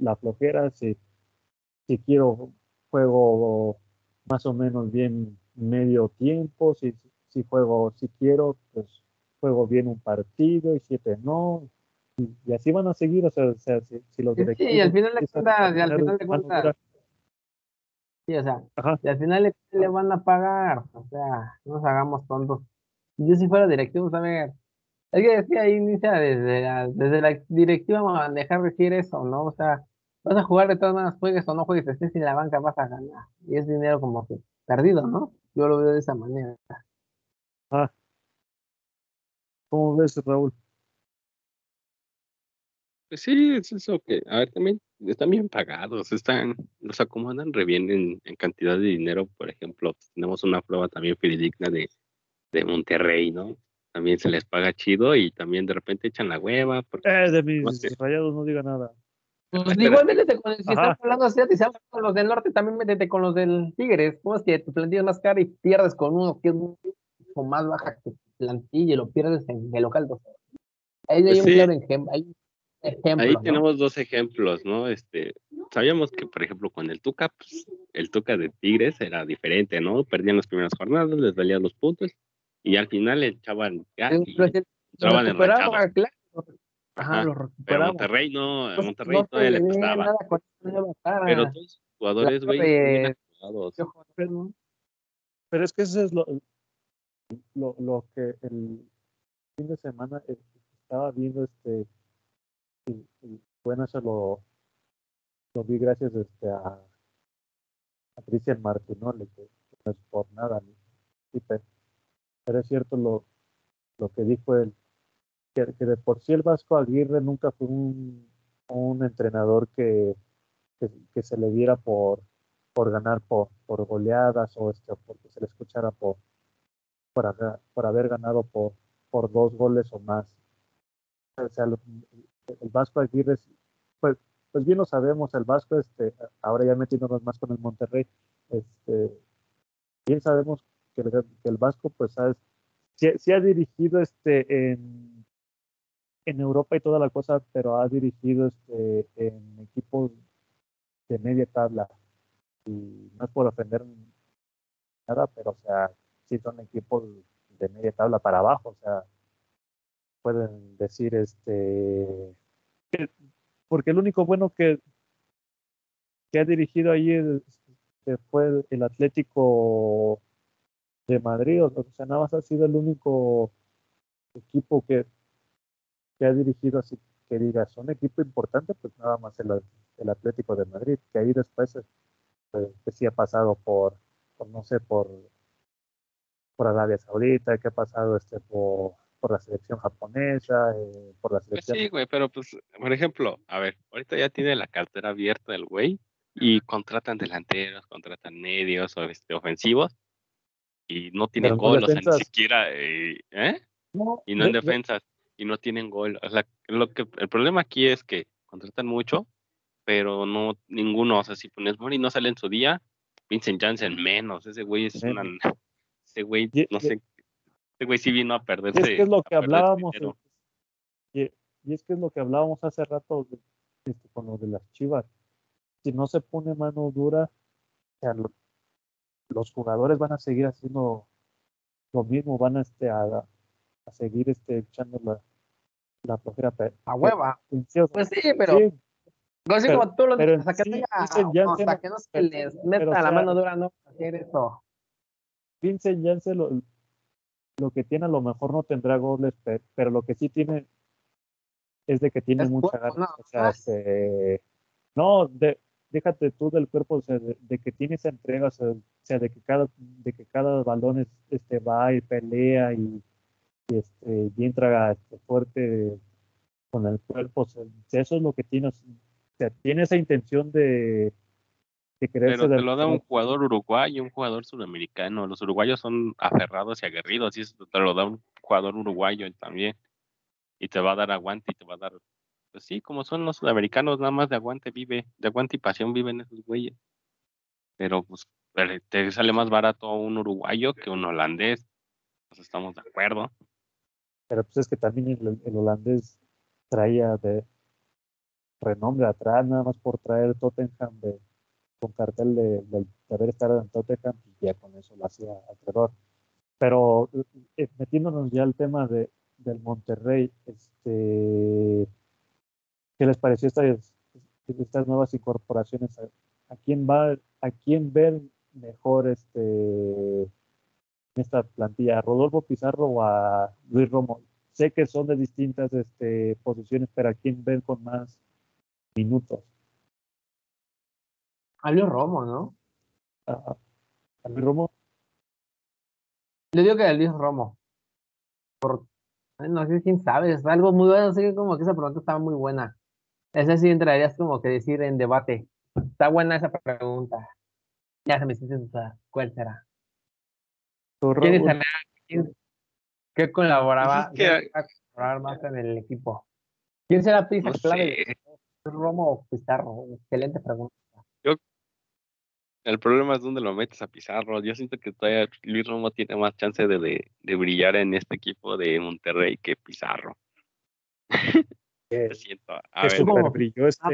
la flojera si, si quiero juego más o menos bien medio tiempo, si, si juego, si quiero, pues juego bien un partido y siete no. Y, y así van a seguir, o sea, o sea, si, si los Sí, directivos y al final de cuentas, y al final de cuentas, Sí, o sea, Ajá. y al final le, le van a pagar, o sea, no nos hagamos tontos. Yo si fuera directivo, a ver, es que decía ahí inicia desde la, desde la directiva manejar decir eso, ¿no? O sea, vas a jugar de todas maneras, juegues o no juegues, estés en la banca, vas a ganar. Y es dinero como que perdido, ¿no? Yo lo veo de esa manera. ¿Cómo ves, Raúl? Pues sí, es eso que, a ver, también están bien pagados, están, los acomodan re bien en, en cantidad de dinero. Por ejemplo, tenemos una prueba también fidedigna de, de Monterrey, ¿no? También se les paga chido y también de repente echan la hueva. Porque, Eh, de No mis sé. rayados no diga nada. Pues igual métete con el, si Ajá. estás hablando así, si hablas con los del norte, también métete con los del Tigres. ¿Cómo es que tu plantilla es más cara y pierdes con uno que es mucho más baja que tu plantilla y lo pierdes en el local? Ahí hay Pues un sí. claro ejem- hay un ejemplo. Ahí ¿no? tenemos dos ejemplos, ¿no? Este, sabíamos que, por ejemplo, con el Tuca, pues, el Tuca de Tigres era diferente, ¿no? Perdían las primeras jornadas, les valían los puntos y al final le echaban gas y entraban lo recuperaba, claro. Ajá, Ajá, lo Pero. Monterrey no, Monterrey no todavía le. Pero todos los jugadores, güey, de- bien ¿no? Pero es que eso es lo, lo, lo que el fin de semana eh, estaba viendo este y, y bueno eso lo, lo vi gracias este a, a Cristian Martinoli que, que no es por nada ni- pero, es cierto lo, lo que dijo él que, que de por sí el Vasco Aguirre nunca fue un, un entrenador que, que, se le viera por por ganar por, por goleadas o este, porque se le escuchara por, por, haber, por haber ganado por, por dos goles o más. O sea, lo- el Vasco Aguirre, pues, pues bien lo sabemos, el Vasco, este, ahora ya metiéndonos más con el Monterrey, este, bien sabemos que el, Vasco, pues, ha, sí, ha dirigido este, en, en Europa y toda la cosa, pero ha dirigido este, en equipos de media tabla. Y no es por ofender nada, pero o sea, sí son equipos de media tabla para abajo, o sea, pueden decir este que- porque el único bueno que que ha dirigido ahí es- que fue el Atlético de Madrid, o sea, nada más ha sido el único equipo que, que ha dirigido así que digas, un equipo importante, pues nada más el, el Atlético de Madrid, que ahí después pues, que sí ha pasado por, por, no sé, por, por Arabia Saudita, que ha pasado este por, por la selección japonesa, eh, por la Pues selección. sí, güey, pero pues, por ejemplo, a ver, ahorita ya tiene la cartera abierta el güey y contratan delanteros, contratan medios o este, ofensivos y no no gol, o sea, ni siquiera, eh, ¿eh? No, Y no en de- de- defensas y no tienen gol. O sea, lo que, el problema aquí es que contratan mucho, pero no ninguno, o sea, si pones Mori no sale en su día, Vincent Janssen menos, ese güey es una, ese güey, Y- no y- sé, ese güey sí vino a Y perderse. es que es lo que hablábamos, y, y es que es lo que hablábamos hace rato de- este, con lo de las chivas. Si no se pone mano dura, o sea, lo- los jugadores van a seguir haciendo lo mismo, van a, este, a, a seguir este, echando la, la flojera. A hueva. Pues sí, pero sí, así pero- como tú lo pero dices, hasta que, sí, tenga- dicen ya o se hasta no- que no se les pero, meta la sea, mano dura, no hacer eso. Vincent Janssen lo, lo que tiene a lo mejor no tendrá goles, pe- pero lo que sí tiene es de que tiene Es mucha cuerpo, ganas. nada O sea, este, no, de, déjate tú del cuerpo, o sea, de, de que tiene esa entrega, o sea, de que cada, de que cada balón es- este, va y pelea y, y, este, y entra este, fuerte con el cuerpo. O sea, eso es lo que tiene. O sea, tiene esa intención de, de Pero te lo da un jugador uruguayo, un jugador sudamericano. Los uruguayos son aferrados y aguerridos, y eso te lo da un jugador uruguayo también. Y te va a dar aguante y te va a dar, pues sí, como son los sudamericanos, nada más de aguante vive, de aguante y pasión viven esos güeyes. Pero pues te sale más barato un uruguayo que un holandés. Pues estamos de acuerdo. Pero pues es que también el, holandés traía de renombre atrás, nada más por traer Tottenham de, con cartel de, de- haber estado en Tottenham y ya con eso lo hacía acreedor. Pero eh, metiéndonos ya al tema de, del Monterrey, este, ¿qué les pareció estas, estas nuevas incorporaciones? ¿A, a quién va, a quién ven mejor este en esta plantilla? ¿A Rodolfo Pizarro o a Luis Romo? Sé que son de distintas este, posiciones, pero ¿a quién ven con más minutos? A Luis Romo, ¿no? ¿A, a- Luis Romo? Yo digo que a Luis Romo. Por, no sé quién sabe, es algo muy bueno, así que como que esa pregunta estaba muy buena. Ese sí entrarías como que decir en debate. Está buena esa pregunta. Ya se me siente dudar. ¿Cuál será? ¿Tú, ¿Quién estaría? quién- ¿Qué colaboraba? Pues es que- quién va a colaborar más en el equipo? ¿Quién será pieza No clave? sé. ¿Luis Romo o Pizarro? Excelente pregunta. El problema es dónde lo metes a Pizarro. Yo siento que todavía Luis Romo tiene más chance de, de, de brillar en este equipo de Monterrey que Pizarro. Siento. A que ver, super brilló este,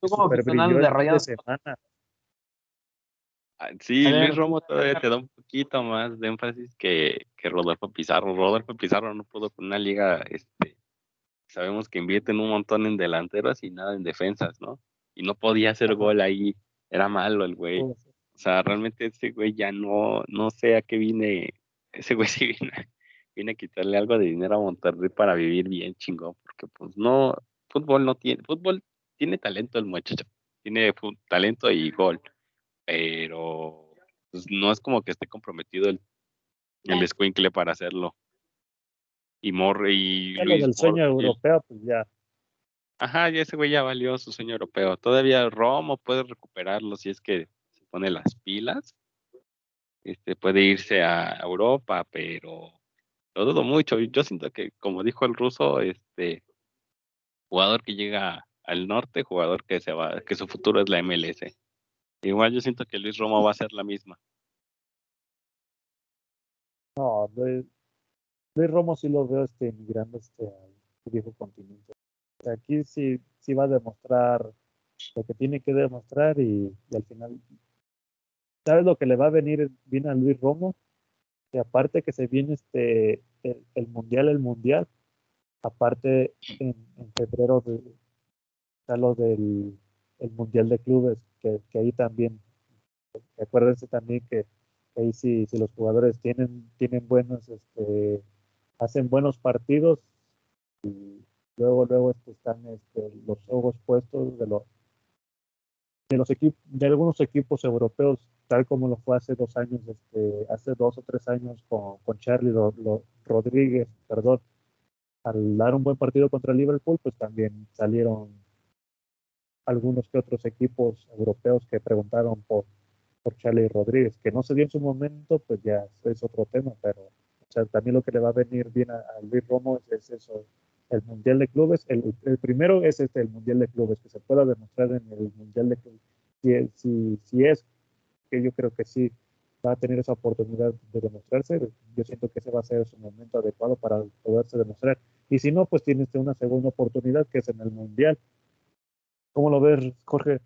que super brilló de semana. ah, sí, Luis Romo todavía te da un poquito más de énfasis que, que Rodolfo Pizarro. Rodolfo Pizarro no pudo con una liga, este, sabemos que invierten un montón en delanteros y nada en defensas, ¿no? Y no podía hacer gol ahí. Era malo el güey. O sea, realmente ese güey ya no, no sé a qué viene. Ese güey sí viene, viene a quitarle algo de dinero a Monterrey para vivir bien chingón, porque pues no, fútbol no tiene, fútbol tiene talento el muchacho, tiene talento y gol, pero pues, no es como que esté comprometido el, el escuincle para hacerlo. Y Morre y Luis del sueño Mor- y- europeo, pues ya. Ajá, ya ese güey ya valió su sueño europeo. Todavía Romo puede recuperarlo si es que se pone las pilas. Este puede irse a Europa, pero lo dudo mucho. Yo siento que, como dijo el ruso, este jugador que llega al norte, jugador que se va, que su futuro es la MLS. Igual yo siento que Luis Romo va a ser la misma. No, Luis, Romo sí lo veo este, migrando este, al viejo continente. Aquí sí, sí va a demostrar lo que tiene que demostrar y, y al final, ¿sabes lo que le va a venir bien a Luis Romo? Aparte que se viene este el, mundial, el mundial, aparte en, febrero está lo del el mundial de clubes, que, ahí también, acuérdense también que ahí sí, si los jugadores tienen, tienen buenos, este, hacen buenos partidos y luego, luego este, están este, los ojos puestos de los de los equipos, de algunos equipos europeos, tal como lo fue hace dos años, este, hace dos o tres años con, con Charlie Rodríguez, perdón, al dar un buen partido contra Liverpool, pues también salieron algunos que otros equipos europeos que preguntaron por, por Charlie Rodríguez, que no se dio en su momento, pues ya es otro tema, pero o sea, también lo que le va a venir bien a, Luis Romo es, eso, el Mundial de Clubes. El, el, primero es este, el Mundial de Clubes, que se pueda demostrar en el Mundial de Clubes. Si, si, si es, que yo creo que sí va a tener esa oportunidad de demostrarse, yo siento que ese va a ser su momento adecuado para poderse demostrar. Y si no, pues tienes una segunda oportunidad que es en el Mundial. ¿Cómo lo ves, Jorge?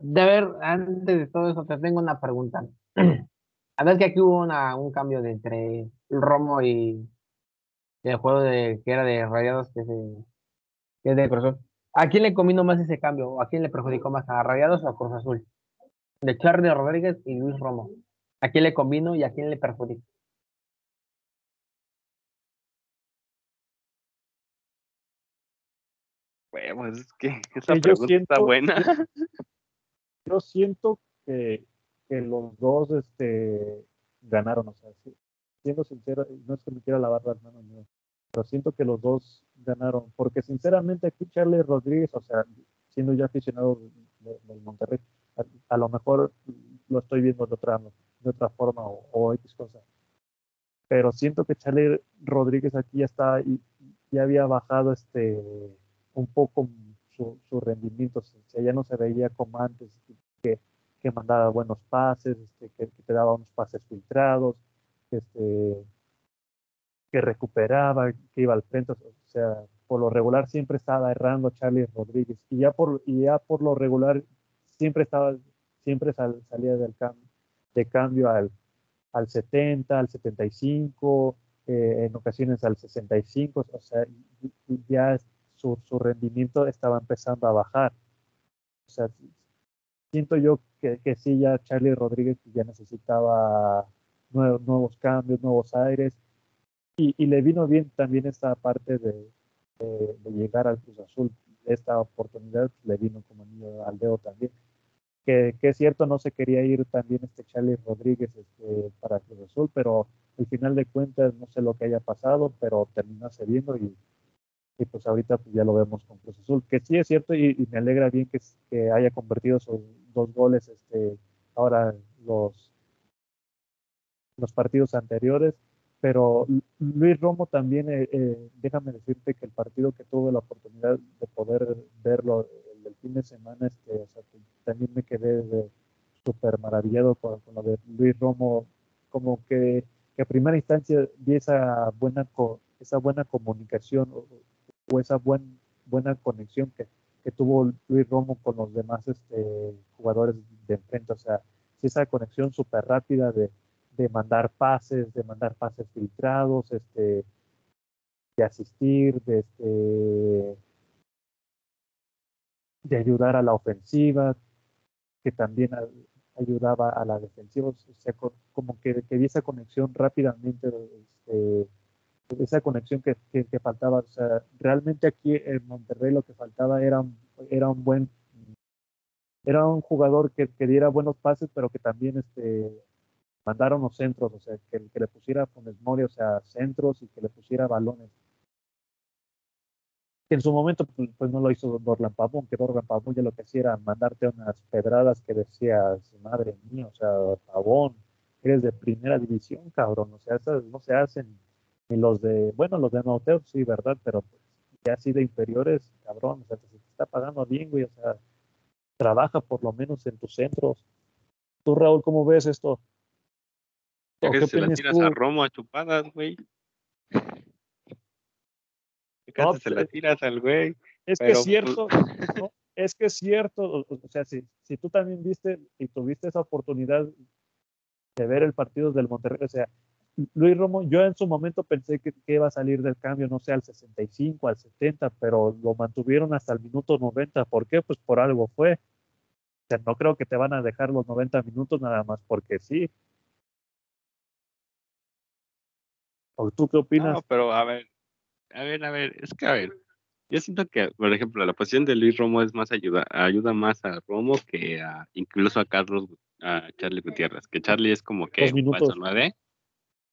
De ver, antes de todo eso, te tengo una pregunta. A ver que aquí hubo una, un cambio de entre Romo y, el juego de, que era de Rayados, que, que es de Cruz Azul. ¿A quién le combinó más ese cambio? ¿A quién le perjudicó más? ¿A Rayados o a Cruz Azul? De Charlie Rodríguez y Luis Romo. ¿A quién le combino y a quién le perjudicó? Pues es que esa pregunta está buena. Yo siento que, que, los dos este, ganaron, o sea, siendo sincero, no es que me quiera lavar las manos, pero siento que los dos ganaron, porque sinceramente aquí Charlie Rodríguez, o sea, siendo ya aficionado del Monterrey, a, lo mejor lo estoy viendo de otra, de otra forma o, o X cosa, pero siento que Charlie Rodríguez aquí ya está y ya había bajado este un poco su, rendimiento, o sea, ya no se veía como antes, que, que mandaba buenos pases, este, que, te daba unos pases filtrados, este, que recuperaba, que iba al frente, o sea, por lo regular siempre estaba errando Charlie Rodríguez y ya por, y ya por lo regular siempre estaba, siempre salía del de cambio al, al 70, al 75, eh, en ocasiones al 65, o sea, ya su, su, rendimiento estaba empezando a bajar. O sea, siento yo que, que sí, ya Charlie Rodríguez ya necesitaba nuevos, nuevos cambios, nuevos aires, y, y, le vino bien también esta parte de, de, llegar al Cruz Azul. Esta oportunidad le vino como niño al dedo también. Que, que, es cierto, no se quería ir también este Charlie Rodríguez este, para Cruz Azul, pero al final de cuentas no sé lo que haya pasado, pero terminó cediendo y y pues ahorita pues ya lo vemos con Cruz Azul, que sí es cierto y, me alegra bien que, que, haya convertido sus dos goles este, ahora los, los partidos anteriores, pero Luis Romo también, eh, eh, déjame decirte que el partido que tuve la oportunidad de poder verlo el, fin de semana, este, también me quedé súper maravillado con, lo de Luis Romo, como que, que a primera instancia vi esa buena, esa buena comunicación o esa buen, buena conexión que, que, tuvo Luis Romo con los demás este, jugadores de enfrente. O sea, esa conexión súper rápida de, de, mandar pases, de mandar pases filtrados, este, de asistir, de, este, de ayudar a la ofensiva, que también ayudaba a la defensiva, o sea, como que, que esa conexión rápidamente este, esa conexión que, que, faltaba. O sea, realmente aquí en Monterrey lo que faltaba era, era un buen, era un jugador que, que diera buenos pases, pero que también este, mandara unos centros, o sea, que, que le pusiera Funes Mori, o sea, centros y que le pusiera balones. En su momento pues, pues no lo hizo Dorlan Pavón, que Dorlan Pavón ya lo que hacía era mandarte unas pedradas que decías, madre mía, o sea, Pavón, eres de primera división, cabrón, o sea, esas no se hacen y los de, bueno, los de Nauteo, sí, ¿verdad? Pero pues, ya así de inferiores, cabrón, o sea, se te está pagando bien, güey, o sea, trabaja por lo menos en tus centros. Tú, Raúl, ¿cómo ves esto? Ya que se la tiras a Romo a chupadas, güey. No, se la pues, tiras al güey. Es que es pues cierto, es que es cierto, o, sea, si, si tú también viste y tuviste esa oportunidad de ver el partido del Monterrey, o sea, Luis Romo, yo en su momento pensé que, iba a salir del cambio, no sé, al 65, al 70, pero lo mantuvieron hasta el minuto 90. ¿Por qué? Pues por algo fue. O sea, no creo que te van a dejar los 90 minutos nada más porque sí. ¿O tú qué opinas? No, pero a ver, a ver, a ver, es que a ver, Yo siento que, por ejemplo, la posición de Luis Romo es más ayuda, ayuda más a Romo que a, incluso a Carlos, a Charlie Gutiérrez, que Charlie es como que un falso nueve,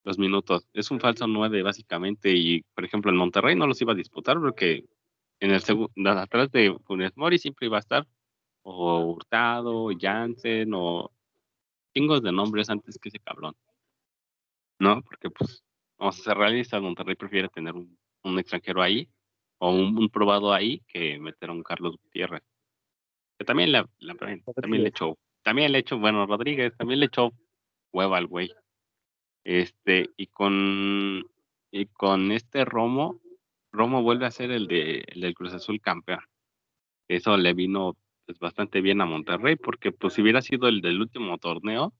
dos minutos, es un falso nueve básicamente y, por ejemplo, en Monterrey no los iba a disputar porque en el segundo, atrás de Funes Mori siempre iba a estar o Hurtado, Jansen o chingos de nombres antes que ese cabrón, ¿no? Porque pues, vamos a ser realistas, Monterrey prefiere tener un, un extranjero ahí o un, un probado ahí que meter a un Carlos Gutiérrez. Que también le, la- también le echó, también le echó, bueno, Rodríguez, también le echó hueva al güey. Este, y con y con este Romo, Romo vuelve a ser el de el del Cruz Azul campeón. Eso le vino pues, bastante bien a Monterrey, porque pues si hubiera sido el del último torneo,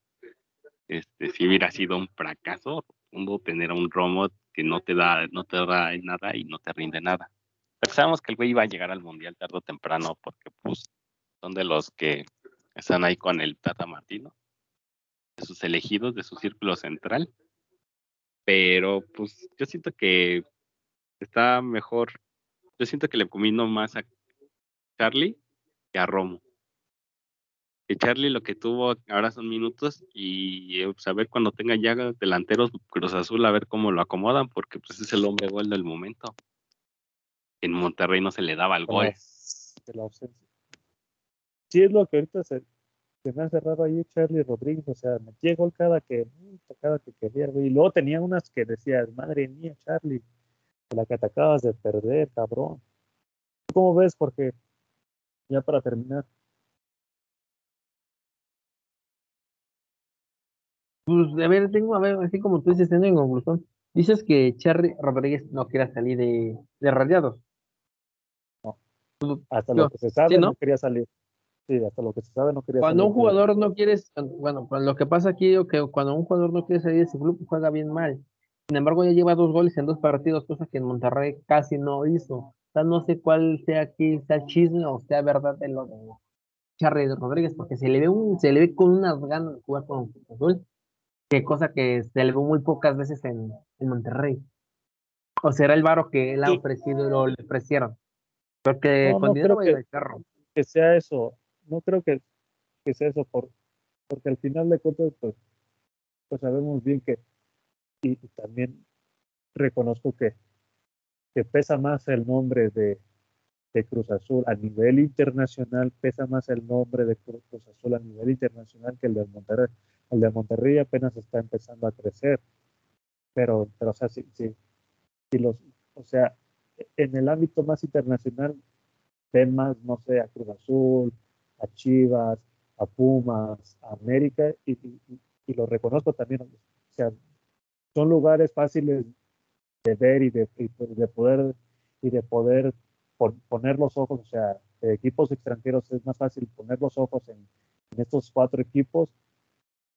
este, si hubiera sido un fracaso, rotundo tener a un Romo que no te da, no te da nada y no te rinde nada. Pensábamos que el güey iba a llegar al mundial tarde o temprano, porque pues son de los que están ahí con el Tata Martino, de sus elegidos, de su círculo central. Pero pues yo siento que está mejor, yo siento que le combino más a Charlie que a Romo. Que Charlie lo que tuvo ahora son minutos y eh, pues, a ver cuando tenga ya delanteros Cruz Azul a ver cómo lo acomodan porque pues es el hombre gol del momento. En Monterrey no se le daba el gol. la, de la ausencia. Sí, es lo que ahorita se, se me hace raro ahí Charlie Rodríguez, o sea, metía gol cada que, cada que quería, güey. Y luego tenía unas que decías, madre mía, Charlie, la que te acabas de perder, cabrón. ¿Tú ¿Cómo ves? Porque ya para terminar, Pues, a ver, tengo, a ver, así como tú dices, tengo en conclusión. Dices que Charly Rodríguez no quiere salir de, de hasta No, lo que se sabe sí, ¿no? ¿no? quería salir. Sí, hasta lo que se sabe no quería Cuando salir. un jugador no quiere, bueno, pues lo que pasa aquí es que cuando un jugador no quiere salir de su club, juega bien mal. Sin embargo, ya lleva dos goles en dos partidos, cosa que en Monterrey casi no hizo. O sea, no sé cuál sea aquí, sea chisme o sea verdad de lo de Charly Rodríguez, porque se le ve un, se le ve con unas ganas de jugar con Cruz Azul, que cosa que se le ve muy pocas veces en, en Monterrey. O será el varo que él ha ofrecido lo le ofrecieron. Porque No, con no dinero creo que- carro. que sea eso. No creo que, que sea eso, por, porque al final de cuentas, pues, pues sabemos bien que, y, y también reconozco que, que pesa más el nombre de, de Cruz Azul a nivel internacional, pesa más el nombre de Cru- Cruz Azul a nivel internacional que el de Monterrey. El de Monterrey apenas está empezando a crecer, pero, pero o sea, si, si, si los, o sea, en el ámbito más internacional ven más, no sé, a Cruz Azul, a Chivas, a Pumas, a América, y, y- y- lo reconozco también. O sea, son lugares fáciles de ver y de, y de poder y de poder pon- poner los ojos, o sea, equipos extranjeros es más fácil poner los ojos en, en estos cuatro equipos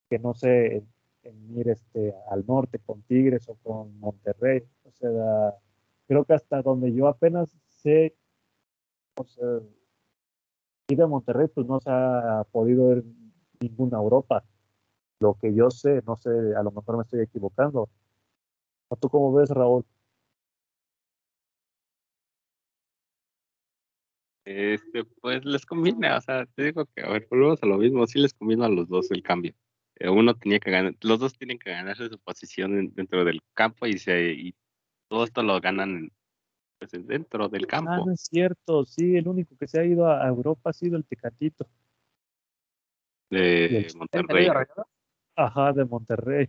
que no sé, en, ir este, al norte con Tigres o con Monterrey. O sea, creo que hasta donde yo apenas sé o sea, de Monterrey, pues no se ha podido ir ninguna Europa. Lo que yo sé, no sé, a lo mejor me estoy equivocando. ¿O ¿Tú cómo ves, Raúl? Este, pues les conviene, o sea, te digo que, a ver, volvemos a lo mismo, sí les conviene a los dos el cambio. Eh, Uno tenía que ganar, los dos tienen que ganarse su posición en- dentro del campo y se y todo esto lo ganan en- pues, en- dentro del Ah, campo. no es cierto, sí, el único que se ha ido a Europa ha sido el Tecatito. de y el- ¿En Monterrey? Ajá, de Monterrey.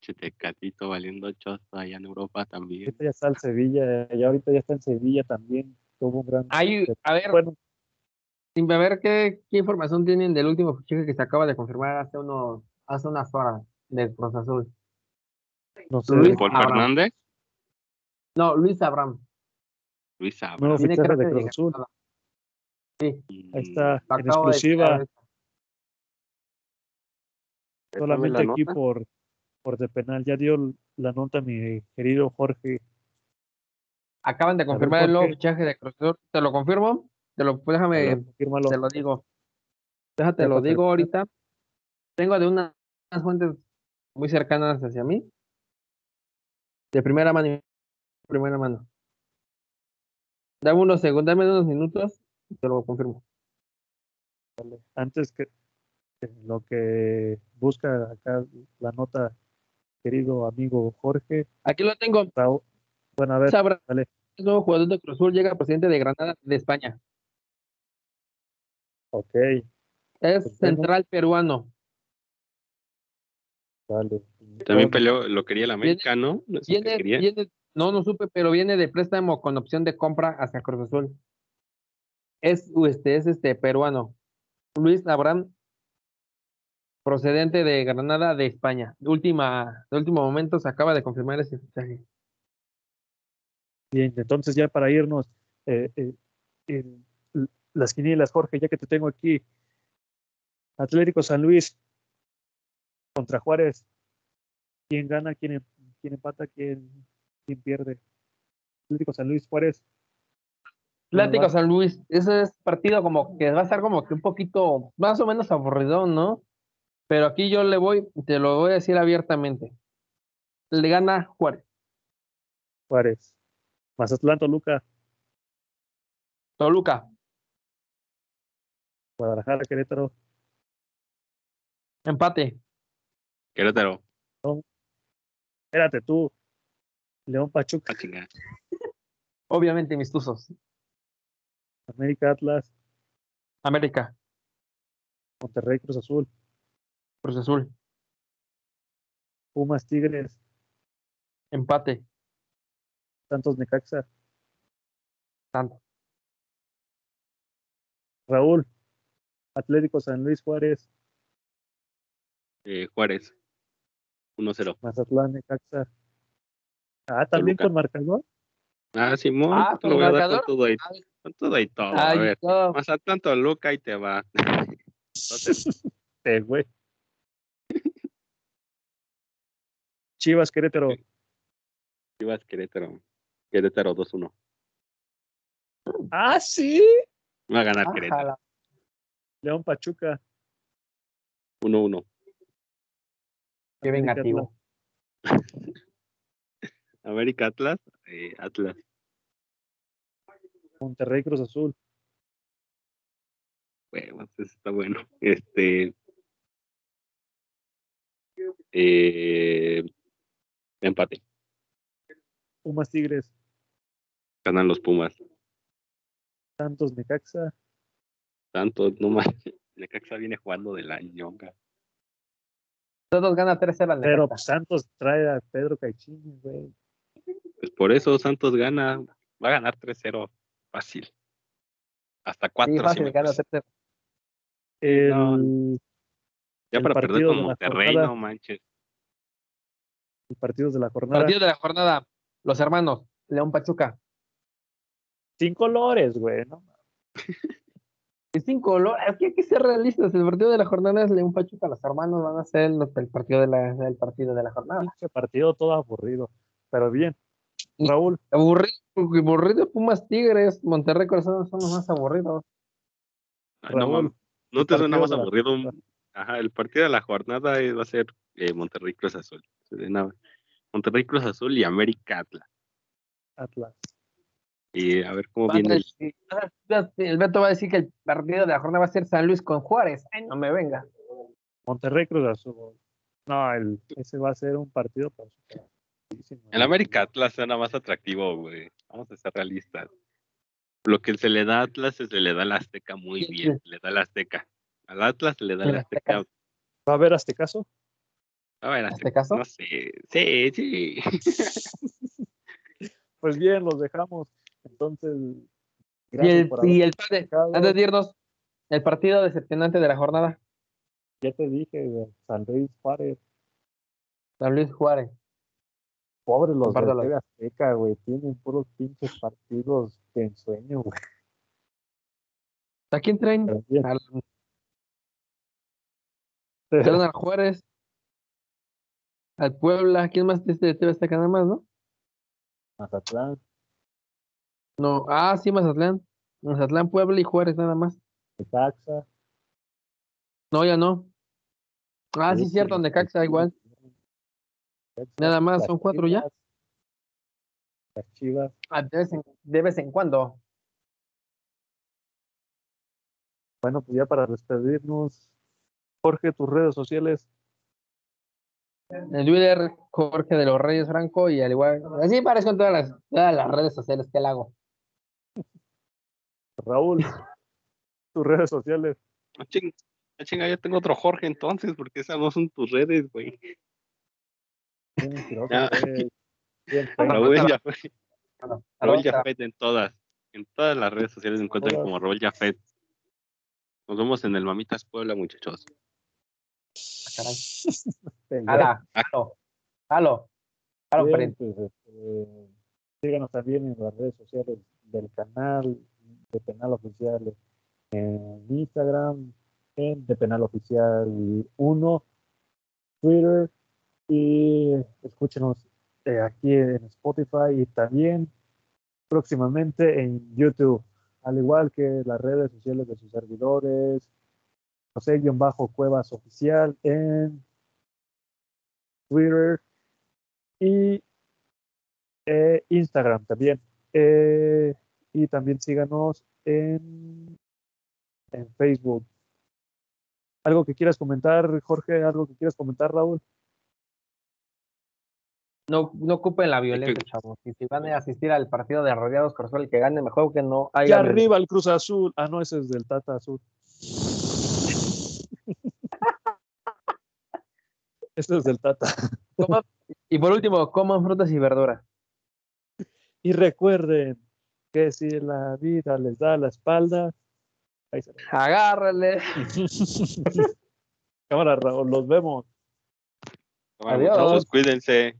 Tecatito valiendo chosta allá en Europa también. Ahorita ya está en Sevilla, ya ahorita ya está en Sevilla también. Tuvo un gran. Hay, a ver, Bueno, sin ver qué, qué información tienen del último fichaje que se acaba de confirmar hace unos, hace unas horas del Cruz Azul. no sé. Luis Paul Abraham. Fernández, No, Luis Abraham. Luis Nuevo Abraham. Tiene fichaje de de Cruz Azul. llegada. Ahí está, en de exclusiva. ahorita. solamente la aquí nota. por, por de penal. Ya dio la nota mi querido Jorge. Acaban de ver, confirmar el nuevo fichaje de Cruz Azul. ¿Te lo confirmo? Te lo, pues, déjame, te lo digo. Déjate, lo digo ahorita. Tengo de una- unas fuentes muy cercanas hacia mí. De primera mano. Primera mano. Dame unos segundos, dame unos minutos, te lo confirmo. Antes que lo que busca acá la nota, querido amigo Jorge. Aquí lo tengo. Raúl. Bueno, a ver, el nuevo jugador de Cruz Azul llega presidente de Granada de España. Ok, Es Perfecto. central peruano. dale. También peleó, lo quería el América, ¿no? ¿No Viene, quería? viene, no, no supe, pero viene de préstamo con opción de compra hacia Cruz Azul. Es, este, es este peruano. Luis Abraham, procedente de Granada de España. De última, de último momento se acaba de confirmar ese fichaje. Bien, entonces ya para irnos, eh, eh, en l- las quinielas, Jorge, ya que te tengo aquí. Atlético San Luis contra Juárez. ¿Quién gana? ¿Quién, em- quién empata? ¿Quién, quién pierde? Atlético San Luis, Juárez. Atlético. San Luis, ese es partido como que va a estar como que un poquito más o menos aburrido, ¿no? Pero aquí yo le voy, te lo voy a decir abiertamente. Le gana Juárez. Juárez. Mazatlán, Toluca, Toluca, Guadalajara, Querétaro, empate. Querétaro. espérate tú, León Pachuca, A chingar. Obviamente mis tuzos. América Atlas, América, Monterrey Cruz Azul, Cruz Azul, Pumas Tigres, empate. Santos Necaxa, Tanto. Raúl, Atlético San Luis Juárez, Eh, Juárez. 1-0. Mazatlán Necaxa. Ah, también Toluca. con marcador. Ah, Simón, Ah, te lo voy a ¿con dar con marcador? todo y, con todo y todo. a Ay, ver, no. Mazatlán Toluca y te va. Entonces, Eh, güey. Chivas Querétaro, Chivas Querétaro. Querétaro 2-1. ah, sí, Va a ganar Querétaro. León Pachuca, 1-1. Qué América, vengativo. América Atlas. eh, Atlas. Monterrey Cruz Azul, Bueno, pues está bueno. Este. Eh, empate. Pumas Tigres, Ganan los Pumas. Santos Necaxa, Tanto, no más. Necaxa viene jugando de la ñonga. Todos ganan 3-0 al pero pues, Santos trae a Pedro Caixinha, güey. Pues por eso Santos gana. Va a ganar 3-0. Fácil. Hasta 4 Sí, si fácil, me gana puse. 3-0. El, No. Ya el para perder partido con Monterrey, no manches. el partidos de la jornada. Partido de la jornada. Los hermanos. León Pachuca. Sin colores, güey, ¿no? Y sin color. Es que hay que ser realistas. El partido de la jornada es León Pachuca. Los hermanos van a ser el partido de la, el partido de la jornada. Pinche partido todo aburrido. Pero bien. Y- Raúl, Aburrido, aburrido Pumas Tigres. Monterrey Corazón son los más aburridos. Ay, no, Raúl. ¿No te suena más aburrido? Ajá, el partido de la jornada eh, va a ser eh, Monterrey Cruz Azul. Monterrey Cruz Azul y América Atlas. Atlas. Y a ver cómo Van viene el, decir- El Beto va a decir que el partido de la jornada va a ser San Luis con Juárez. Ay, no me venga. Monterrey Cruz Azul. No, el, ese va a ser un partido para el América Atlas suena más atractivo, güey. Vamos a ser realistas. Lo que se le da a Atlas se le da al Azteca muy Sí, bien. Le da al Azteca. Al Atlas se le da El al Azteca. Azteca. ¿Va a haber este caso? A ver, ¿En Azteca, este caso? No sé. Sí, sí. Pues bien, los dejamos. Entonces, Y el, y el padre, antes de irnos, el partido decepcionante de la jornada. Ya te dije, San Luis Juárez. San Luis Juárez. Pobres los Compártelo. de Azteca, güey. Tienen puros pinches partidos de ensueño, güey. ¿A quién traen? Al, traen al Juárez. Al Puebla. ¿Quién más este de TV Azteca nada más, no? Mazatlán, no, ah, sí, Mazatlán. Mazatlán, Puebla y Juárez, nada más. Necaxa. No, ya no. Ah, sí, sí cierto, Necaxa igual. Nada más, son cuatro ya. Las chivas. Ah, de, vez en, cuando. Bueno, pues ya para despedirnos, Jorge, tus redes sociales. el Twitter, Jorge de los Reyes Franco, y al igual, así parezco en todas las, todas las redes sociales que él hago. Raúl, tus redes sociales. Ah, ching- ah, chinga, ya tengo otro Jorge entonces, porque esas no son tus redes, güey. Ya. Bien. Raúl Jafet, Raúl Jafet en todas. En todas las redes sociales me encuentran como Raúl Jafet. Nos vemos en el Mamitas Puebla, muchachos. Bien, pariente. pues, este, síganos también en las redes sociales del canal de Penal Oficial en Instagram, en de Penal Oficial 1, Twitter y escúchenos eh, aquí en Spotify y también próximamente en YouTube, al igual que las redes sociales de sus servidores, José guion bajo Cuevas Oficial en Twitter y eh, Instagram también. Eh, y también síganos en, en Facebook. ¿Algo que quieras comentar, Jorge? ¿Algo que quieras comentar, Raúl? No, no ocupen la violencia, que- chavos. Y si van a asistir al partido de Rodeados Cruz Azul, el que gane, mejor que no Y haya violencia. arriba el Cruz Azul. Ah, no, ese es del Tata Azul. Este es del Tata. Y por último, coman frutas y verduras. Y recuerden que si la vida les da la espalda, ahí se Agárrale. Cámara, Raúl, los vemos. Bueno, Adiós. muchachos, cuídense.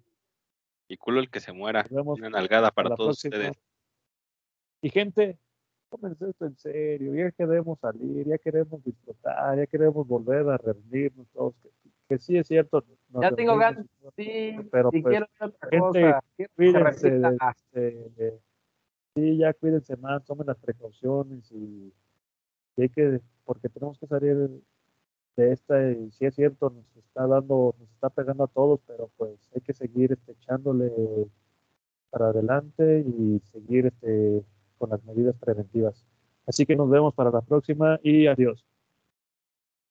Y culo el que se muera. Nos vemos Una nalgada para todos próxima. ustedes. Y gente, tómense esto en serio, ya queremos salir, ya queremos disfrutar, ya queremos volver a reunirnos todos, que, que sí es cierto. Ya tengo reunimos, Sí, Pero, y pues, quiero ver otra gente, cosa. Quiero Cuídense, repita. de- de- sí, ya cuídense más, tomen las precauciones y, hay que, porque tenemos que salir de esta, y sí es cierto, nos está dando, nos está pegando a todos, pero pues hay que seguir este, echándole para adelante y seguir este, con las medidas preventivas. Así que nos vemos para la próxima y adiós.